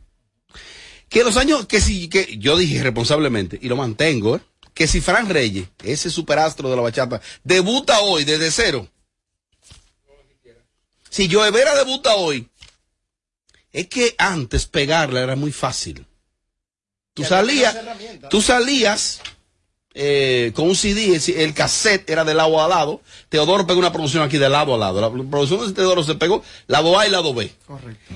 que los años, que si, que yo dije responsablemente, y lo mantengo, ¿eh? que si Fran Reyes, ese superastro de la bachata, debuta hoy desde cero, si Joe Vera debuta hoy, es que antes pegarla era muy fácil. Tú salías, tú salías eh, con un CD, el- el cassette era de lado a lado. Teodoro pegó una producción aquí de lado a lado. La producción de Teodoro se pegó lado A y lado B.
Correcto.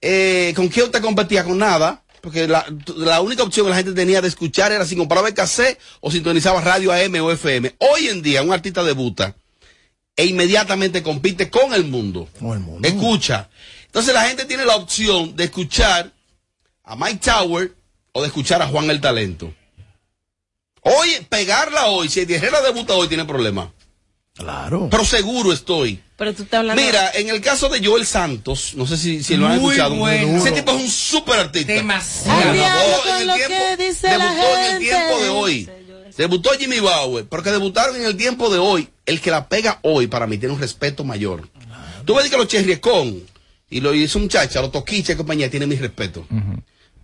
Eh, ¿Con quién te competía? Con nada. Porque la, la única opción que la gente tenía de escuchar era si compraba el cassette o sintonizaba radio AM o FM. Hoy en día un artista debuta e inmediatamente compite con el mundo. Escucha. Entonces la gente tiene la opción de escuchar a Mike Tower o de escuchar a Juan el Talento. Hoy, pegarla hoy, si el Herrera debuta hoy, tiene problema.
Claro.
Pero seguro estoy.
Pero tú estás hablando.
Mira, en el caso de Joel Santos, no sé si, si lo han
Muy
escuchado.
bueno.
Ese tipo es un súper artista.
Demasiado.
Debutó
con
en el
lo
tiempo,
que dice la
debutó en el
gente.
tiempo de hoy. Debutó Jimmy Bauer, pero que debutaron en el tiempo de hoy. El que la pega hoy, para mí, tiene un respeto mayor. Tú ves que los Cherriecón y lo hizo muchacha, los Toquicha y compañía, tienen mi respeto.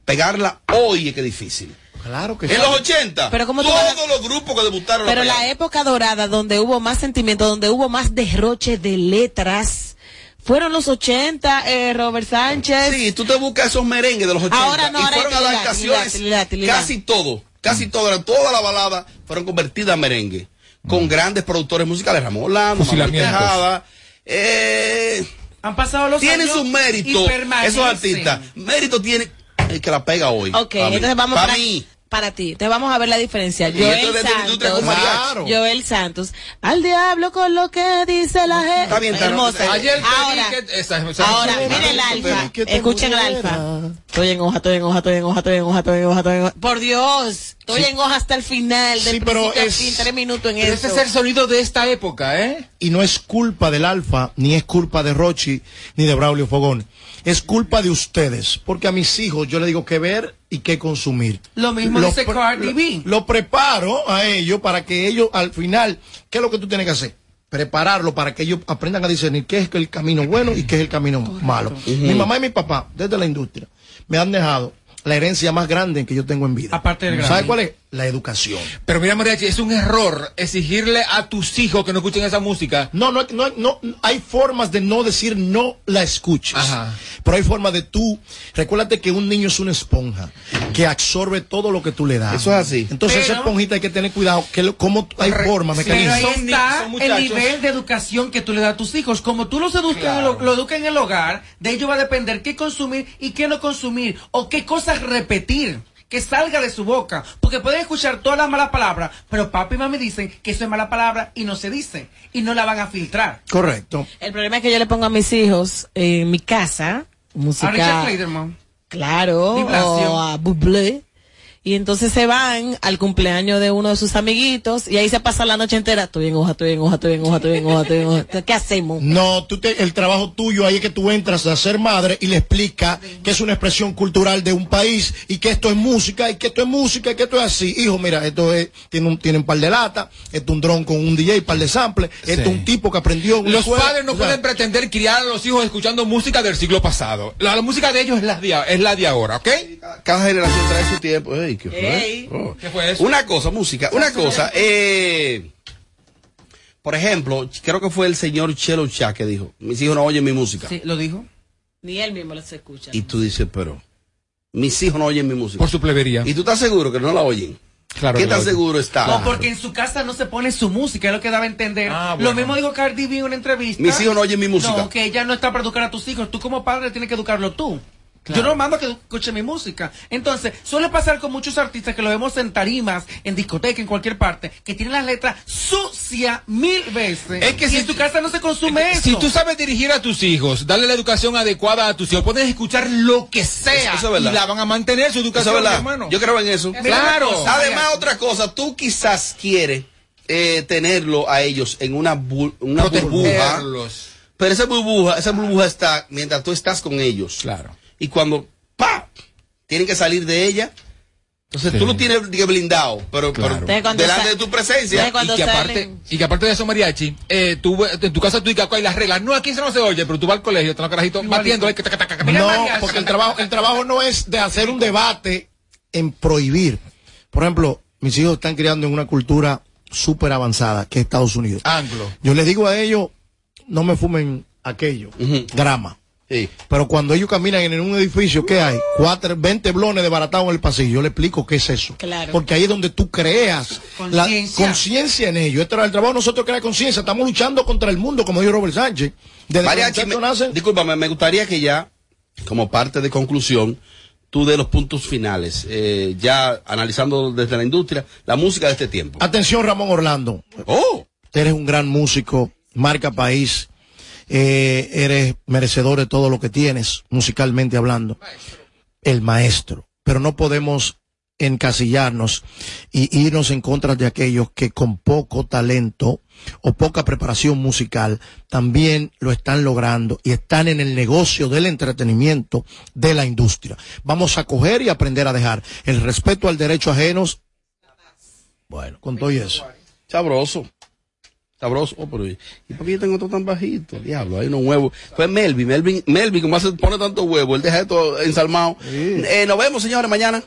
Pegarla hoy es que es difícil.
Claro que
En los 80,
Pero ¿cómo tú
todos los grupos que debutaron
Pero la época dorada, donde hubo más sentimiento, donde hubo más derroche de letras, fueron los 80, eh, Robert Sánchez.
Sí, tú te buscas esos merengues de los 80
Ahora no,
y
ahora
fueron adaptaciones, casi todo, casi todo, eran toda la balada fueron convertidas a merengue, con grandes productores musicales, Ramón Orlando, Manuel. Tejada, eh,
Han pasado los
tienen
años
sus méritos, esos artistas, mérito tiene el que la pega hoy.
Ok, entonces vamos
Pa'
para,
mí.
Para ti. Entonces vamos a ver la diferencia. Joel Santos.
mariachi.
Joel Santos. Al diablo con lo que dice la gente.
Está bien, está bien.
Hermosa.
Ayer te
Ahora,
que- esa- esa-
ahora,
esa-
mire el alfa.
te
Escuchen el alfa. Estoy en hoja, estoy en hoja, estoy en hoja, estoy en hoja, estoy en hoja, estoy en hoja. Por Dios, estoy
Sí.
en hoja hasta el final. Del
Sí, pero es-
fin, tres minutos en
Pero
eso.
ese es el sonido de esta época, ¿eh?
Y no es culpa del Alfa, ni es culpa de Rochi, ni de Braulio Fogón. Es culpa de ustedes. Porque a mis hijos yo les digo qué ver y qué consumir.
Lo mismo
Lo
dice Cardi
lo-
B.
Lo preparo a ellos para que ellos al final, ¿qué es lo que tú tienes que hacer? Prepararlo para que ellos aprendan a discernir qué es el camino bueno y qué es el camino malo. Mi mamá y mi papá, desde la industria, me han dejado la herencia más grande que yo tengo en vida.
Aparte del
¿Sabe cuál es? La educación.
Pero mira, Mariachi, es un error exigirle a tus hijos que no escuchen esa música.
No, no, no, no, hay formas de no decir no la escuches.
Ajá.
Pero hay formas de tú. Recuérdate que un niño es una esponja que absorbe todo lo que tú le das.
Eso es así.
Entonces esa esponjita hay que tener cuidado. Que lo- cómo hay formas,
Pero ahí
mecanismos.
está
son
el nivel de educación que tú le das a tus hijos. Como tú los educas, en lo, lo educas en el hogar, de ello va a depender qué consumir y qué no consumir. O qué cosas repetir. Que salga de su boca. Porque pueden escuchar todas las malas palabras, pero papi y mami dicen que eso es mala palabra y no se dice. Y no la van a filtrar.
Correcto.
El problema es que yo le pongo a mis hijos en mi casa
A Richard
música. Claro, o a Bublé. Y entonces se van al cumpleaños de uno de sus amiguitos y ahí se pasa la noche entera. Estoy en hoja, estoy en hoja, estoy en hoja, estoy en hoja, estoy en hoja. ¿Qué hacemos?
No, tú te- el trabajo tuyo ahí es que tú entras a ser madre y le explica que es una expresión cultural de un país y que esto es música y que esto es música y que esto es así. Hijo, mira, esto es, tiene un, tiene un par de lata, esto es un dron con un DJ, par de samples, esto es un tipo que aprendió
Los
escuela.
padres no
O sea,
pueden pretender criar a los hijos escuchando música del siglo pasado. La, la música de ellos es la de, es la de ahora, ¿ok?
Cada generación trae su tiempo. Oh.
¿qué fue eso?
Una cosa, música. Una cosa. Eh, por ejemplo, creo que fue el señor Chelo Chá que dijo, mis hijos no oyen mi música.
Sí, lo dijo.
Ni él mismo los escucha.
Y tú dices, pero mis hijos no oyen mi música.
Por su plebería.
¿Y tú estás seguro que no la oyen?
Claro
¿Qué tan seguro está?
O porque en su casa no se pone su música, es lo que daba a entender.
Ah, bueno.
Lo mismo dijo Cardi B en una entrevista.
Mis hijos no oyen mi música.
No, que ella no está para educar a tus hijos. Tú como padre tienes que educarlo tú. Yo no mando que escuche mi música. Entonces, suele pasar con muchos artistas que lo vemos en tarimas, en discoteca, en cualquier parte, que tienen las letras sucias mil veces.
Es que
y
si
en tu casa no se consume eso.
Si tú sabes dirigir a tus hijos, darle la educación adecuada a tus hijos, puedes escuchar lo que sea
Eso es verdad.
y la van a mantener su educación, hermano.
Yo creo en eso.
Claro.
Además, otra cosa, tú quizás quieres eh, tenerlo a ellos en una, bu- una burbuja. Pero esa burbuja, esa burbuja está mientras tú estás con ellos.
Claro.
Y cuando ¡pa! tienen que salir de ella, entonces
Sí.
tú lo tienes blindado, pero, pero
Entonces, cuando
delante de tu presencia.
Y que aparte y que aparte de eso mariachi eh, tú en tu casa tú y que hay las reglas no aquí eso no se oye pero tú vas al colegio están los carajitos batiendo que taca, taca, taca,
Mira,
No,
Mariachi.
porque el trabajo, el trabajo no es de hacer un debate en prohibir. Por ejemplo, mis hijos están criando en una cultura súper avanzada, que es Estados Unidos.
anglo
Yo les digo a ellos, no me fumen aquello,
Ujú.
grama.
Sí.
Pero cuando ellos caminan en un edificio, ¿qué hay? Cuatro, 20 blones desbaratados en el pasillo. Yo le explico qué es eso.
Claro.
Porque ahí es donde tú creas la
Conciencia.
conciencia en ellos. Este es el trabajo de nosotros crea conciencia. Estamos luchando contra el mundo, como dijo Robert Sánchez. Desde que
Mariachi,
los
me-
nacen,
discúlpame, me gustaría que ya, como parte de conclusión, tú de los puntos finales, eh, ya analizando desde la industria, la música de este tiempo.
Atención, Ramón Orlando.
Oh,
Eres un gran músico, marca país. Eh, eres merecedor de todo lo que tienes, musicalmente hablando. El maestro. Pero no podemos encasillarnos y irnos en contra de aquellos que con poco talento o poca preparación musical también lo están logrando y están en el negocio del entretenimiento de la industria. Vamos a coger y aprender a dejar el respeto al derecho ajenos. Bueno, con todo eso.
sabroso. Sabroso. Oh, pero, ¿y por qué yo tengo todo tan bajito? Diablo, hay unos huevos. Fue Melvin, Melvin, Melvin, como hace, pone tanto huevo, él deja esto ensalmado. Eh, nos vemos, señores, mañana.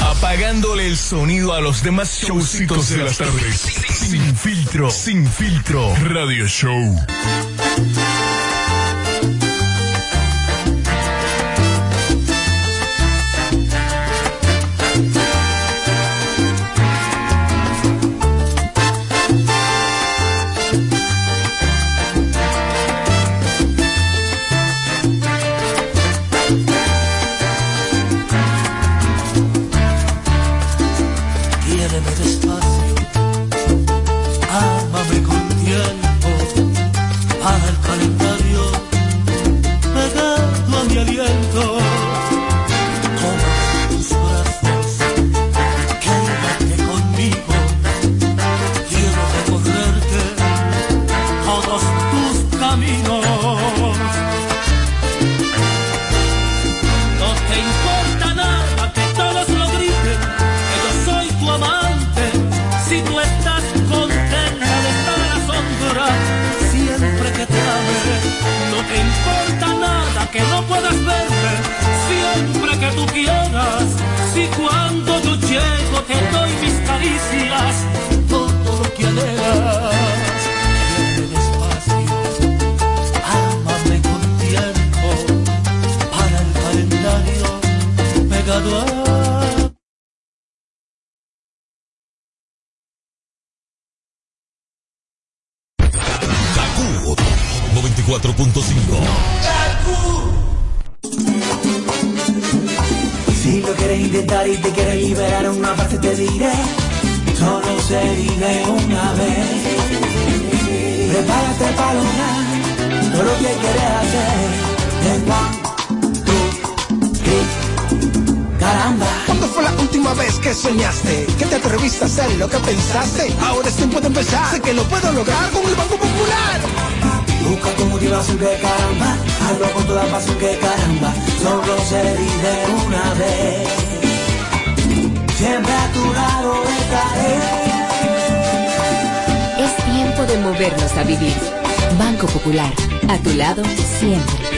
Apagándole el sonido a los demás showcitos de las tardes. Sin filtro, sin filtro. Radio Show.
Ahora es tiempo de empezar. Sé que lo puedo lograr con el Banco Popular.
Busca tu motivación que caramba, hazlo con toda pasión que caramba, solo se vive una vez. Siempre a tu lado estaré.
Es tiempo de movernos a vivir. Banco Popular, a tu lado siempre.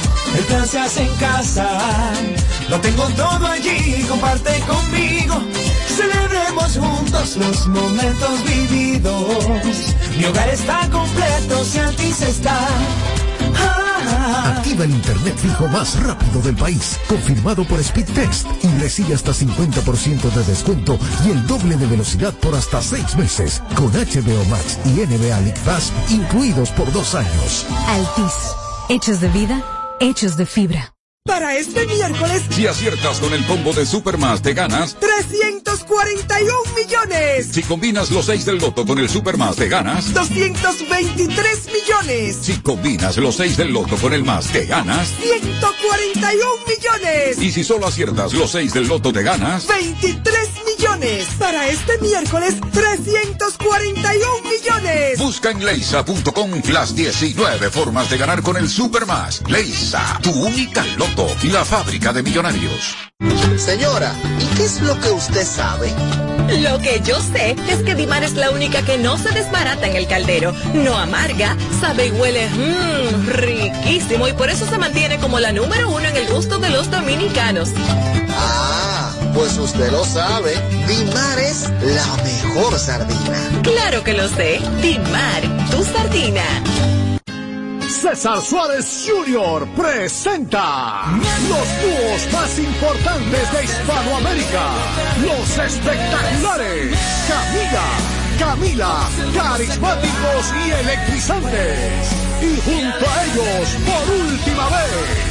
El plan se hace en casa. Lo tengo todo allí, comparte conmigo. Celebremos juntos los momentos vividos. Mi hogar está completo si Altis está. Ah,
Activa el internet fijo más rápido del país, confirmado por Speedtest y recibe hasta 50% de descuento y el doble de velocidad por hasta seis meses, con HBO Max y NBA League Pass incluidos por dos años.
Altis. Hechos de vida, hechos de fibra.
Para este miércoles,
Si aciertas con el combo de Supermas, te ganas.
341 millones.
Si combinas los 6 del loto con el Supermas, te ganas.
223 millones.
Si combinas los 6 del loto con el más, te ganas.
141 millones.
Y si solo aciertas los 6 del loto, te ganas.
23 millones. Para este miércoles, 341 millones.
Busca en leisa.com las 19 formas de ganar con el Supermas. Leisa, tu única loto, la fábrica de millonarios.
Señora, ¿y qué es lo que usted sabe?
Lo que yo sé es que Dimar es la única que no se desbarata en el caldero, no amarga, sabe y huele mmm, riquísimo y por eso se mantiene como la número uno en el gusto de los dominicanos.
Ah, pues usted lo sabe. Dimar es la mejor sardina.
Claro que lo sé, Dimar, tu sardina.
César Suárez Jr. presenta los dúos más importantes de Hispanoamérica, los espectaculares Camila, Camila, carismáticos y electrizantes. Y junto a ellos, por última vez,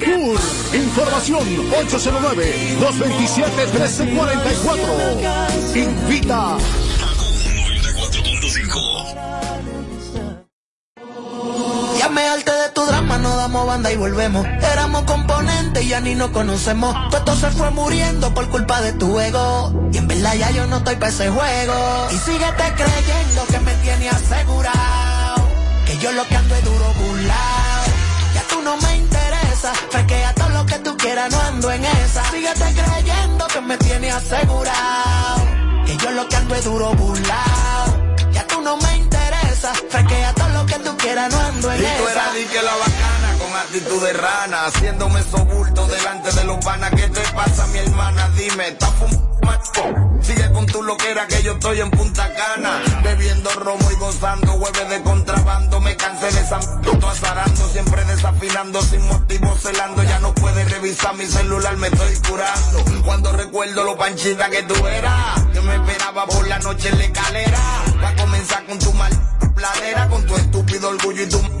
tour. Información 809-227-1344. Invita.
Ya me harté de tu drama, no damos banda y volvemos. Éramos componentes y ya ni nos conocemos. Todo se fue muriendo por culpa de tu ego. Y en verdad ya yo no estoy para ese juego. Y síguete creyendo que me tiene asegurado. Que yo lo que ando es duro burlao. Ya tú no me interesa. Frequea todo lo que tú quieras, no ando en esa. Síguete creyendo que me tiene asegurado. Que yo lo que ando es duro burlao. Ya tú no me interesa. Frequea todo lo que tú quieras, no ando en
Y
esa.
tú eras que la bacana con actitud de rana, haciéndome sobulto delante de los panas. ¿Qué te pasa, mi hermana? Dime, ¿estás fumando? Sigue con tu loquera que yo estoy en Punta Cana, bebiendo romo y gozando, hueve de contrabando. Me cansé de San azarando, siempre desafinando, sin motivo celando. Ya no puedes revisar mi celular, me estoy curando. Cuando recuerdo lo panchita que tú eras, yo me esperaba por la noche en la escalera. Va a comenzar con tu mal pladera, con tu estúpido orgullo y tu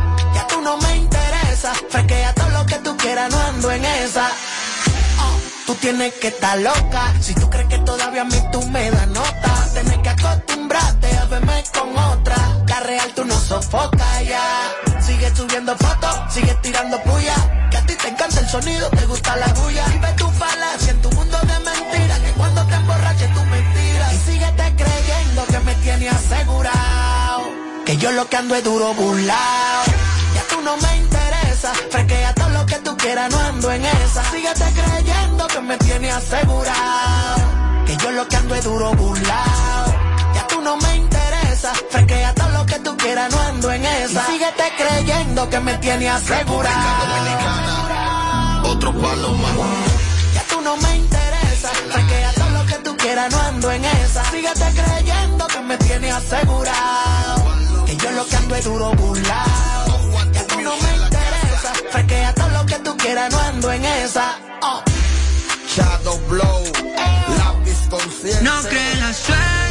Fresquea todo lo que tú quieras, no ando en esa. Oh, Tú tienes que estar loca. Si tú crees que todavía a mí tú me das nota, tienes que acostumbrarte a verme con otra. La real tú no sofocas ya. Sigue subiendo fotos, sigue tirando puya. Que a ti te encanta el sonido, te gusta la bulla. Y ve tu falacia en tu mundo de mentiras. Que cuando te emborraches tú mentiras. Y síguete creyendo que me tiene asegurado. Que yo lo que ando es duro burlao. Ya tú no me interesa. Fresquea todo lo que tú quieras, no ando en esa. Síguete creyendo que me tiene asegurado. Que yo lo que ando es duro burlao. Ya tú no me interesa. Fresquea todo lo que tú quieras, no ando en esa. Y síguete creyendo que me tiene asegurado.
Otro palo más.
Ya tú no me interesa. Fresquea todo lo que tú quieras, no ando en esa. Síguete creyendo que me tiene asegurado. Que yo lo que ando es duro burlao. Quieras, no ando en esa. Oh.
Shadow Blow, lápiz consciente.
No cree la suerte.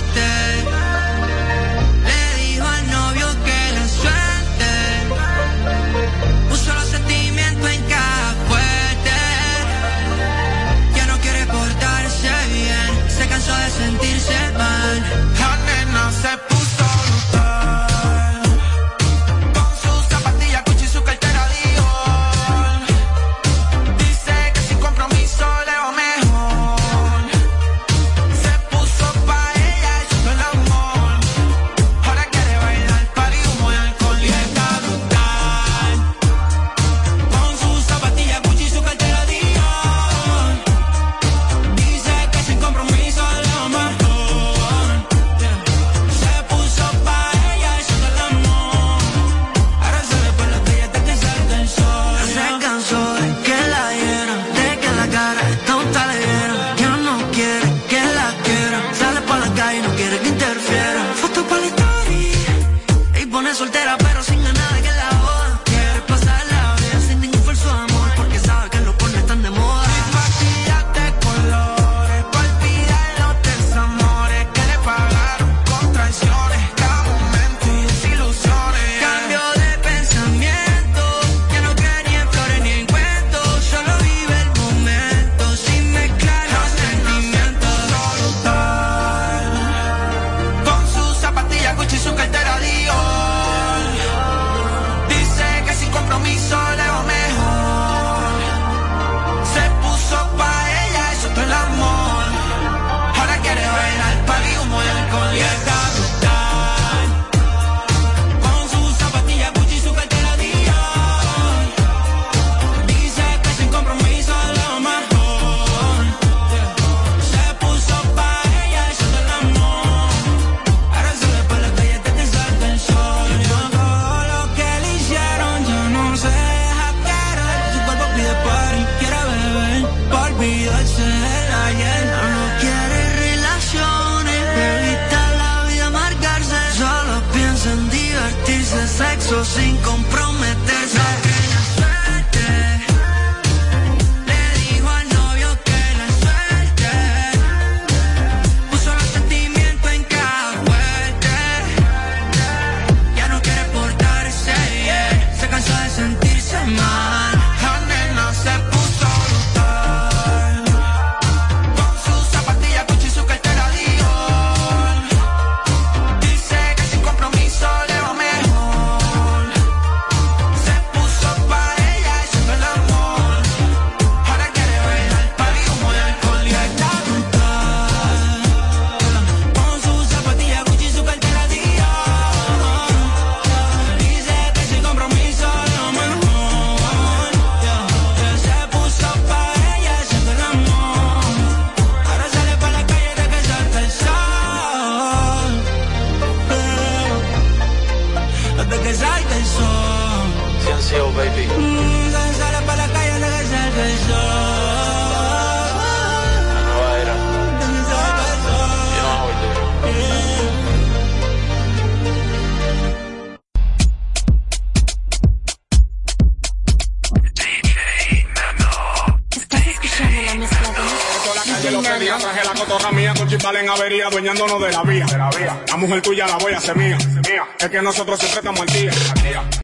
soñándonos de la
vía. La mujer tuya la voy a hacer mía. Es que nosotros siempre estamos al día.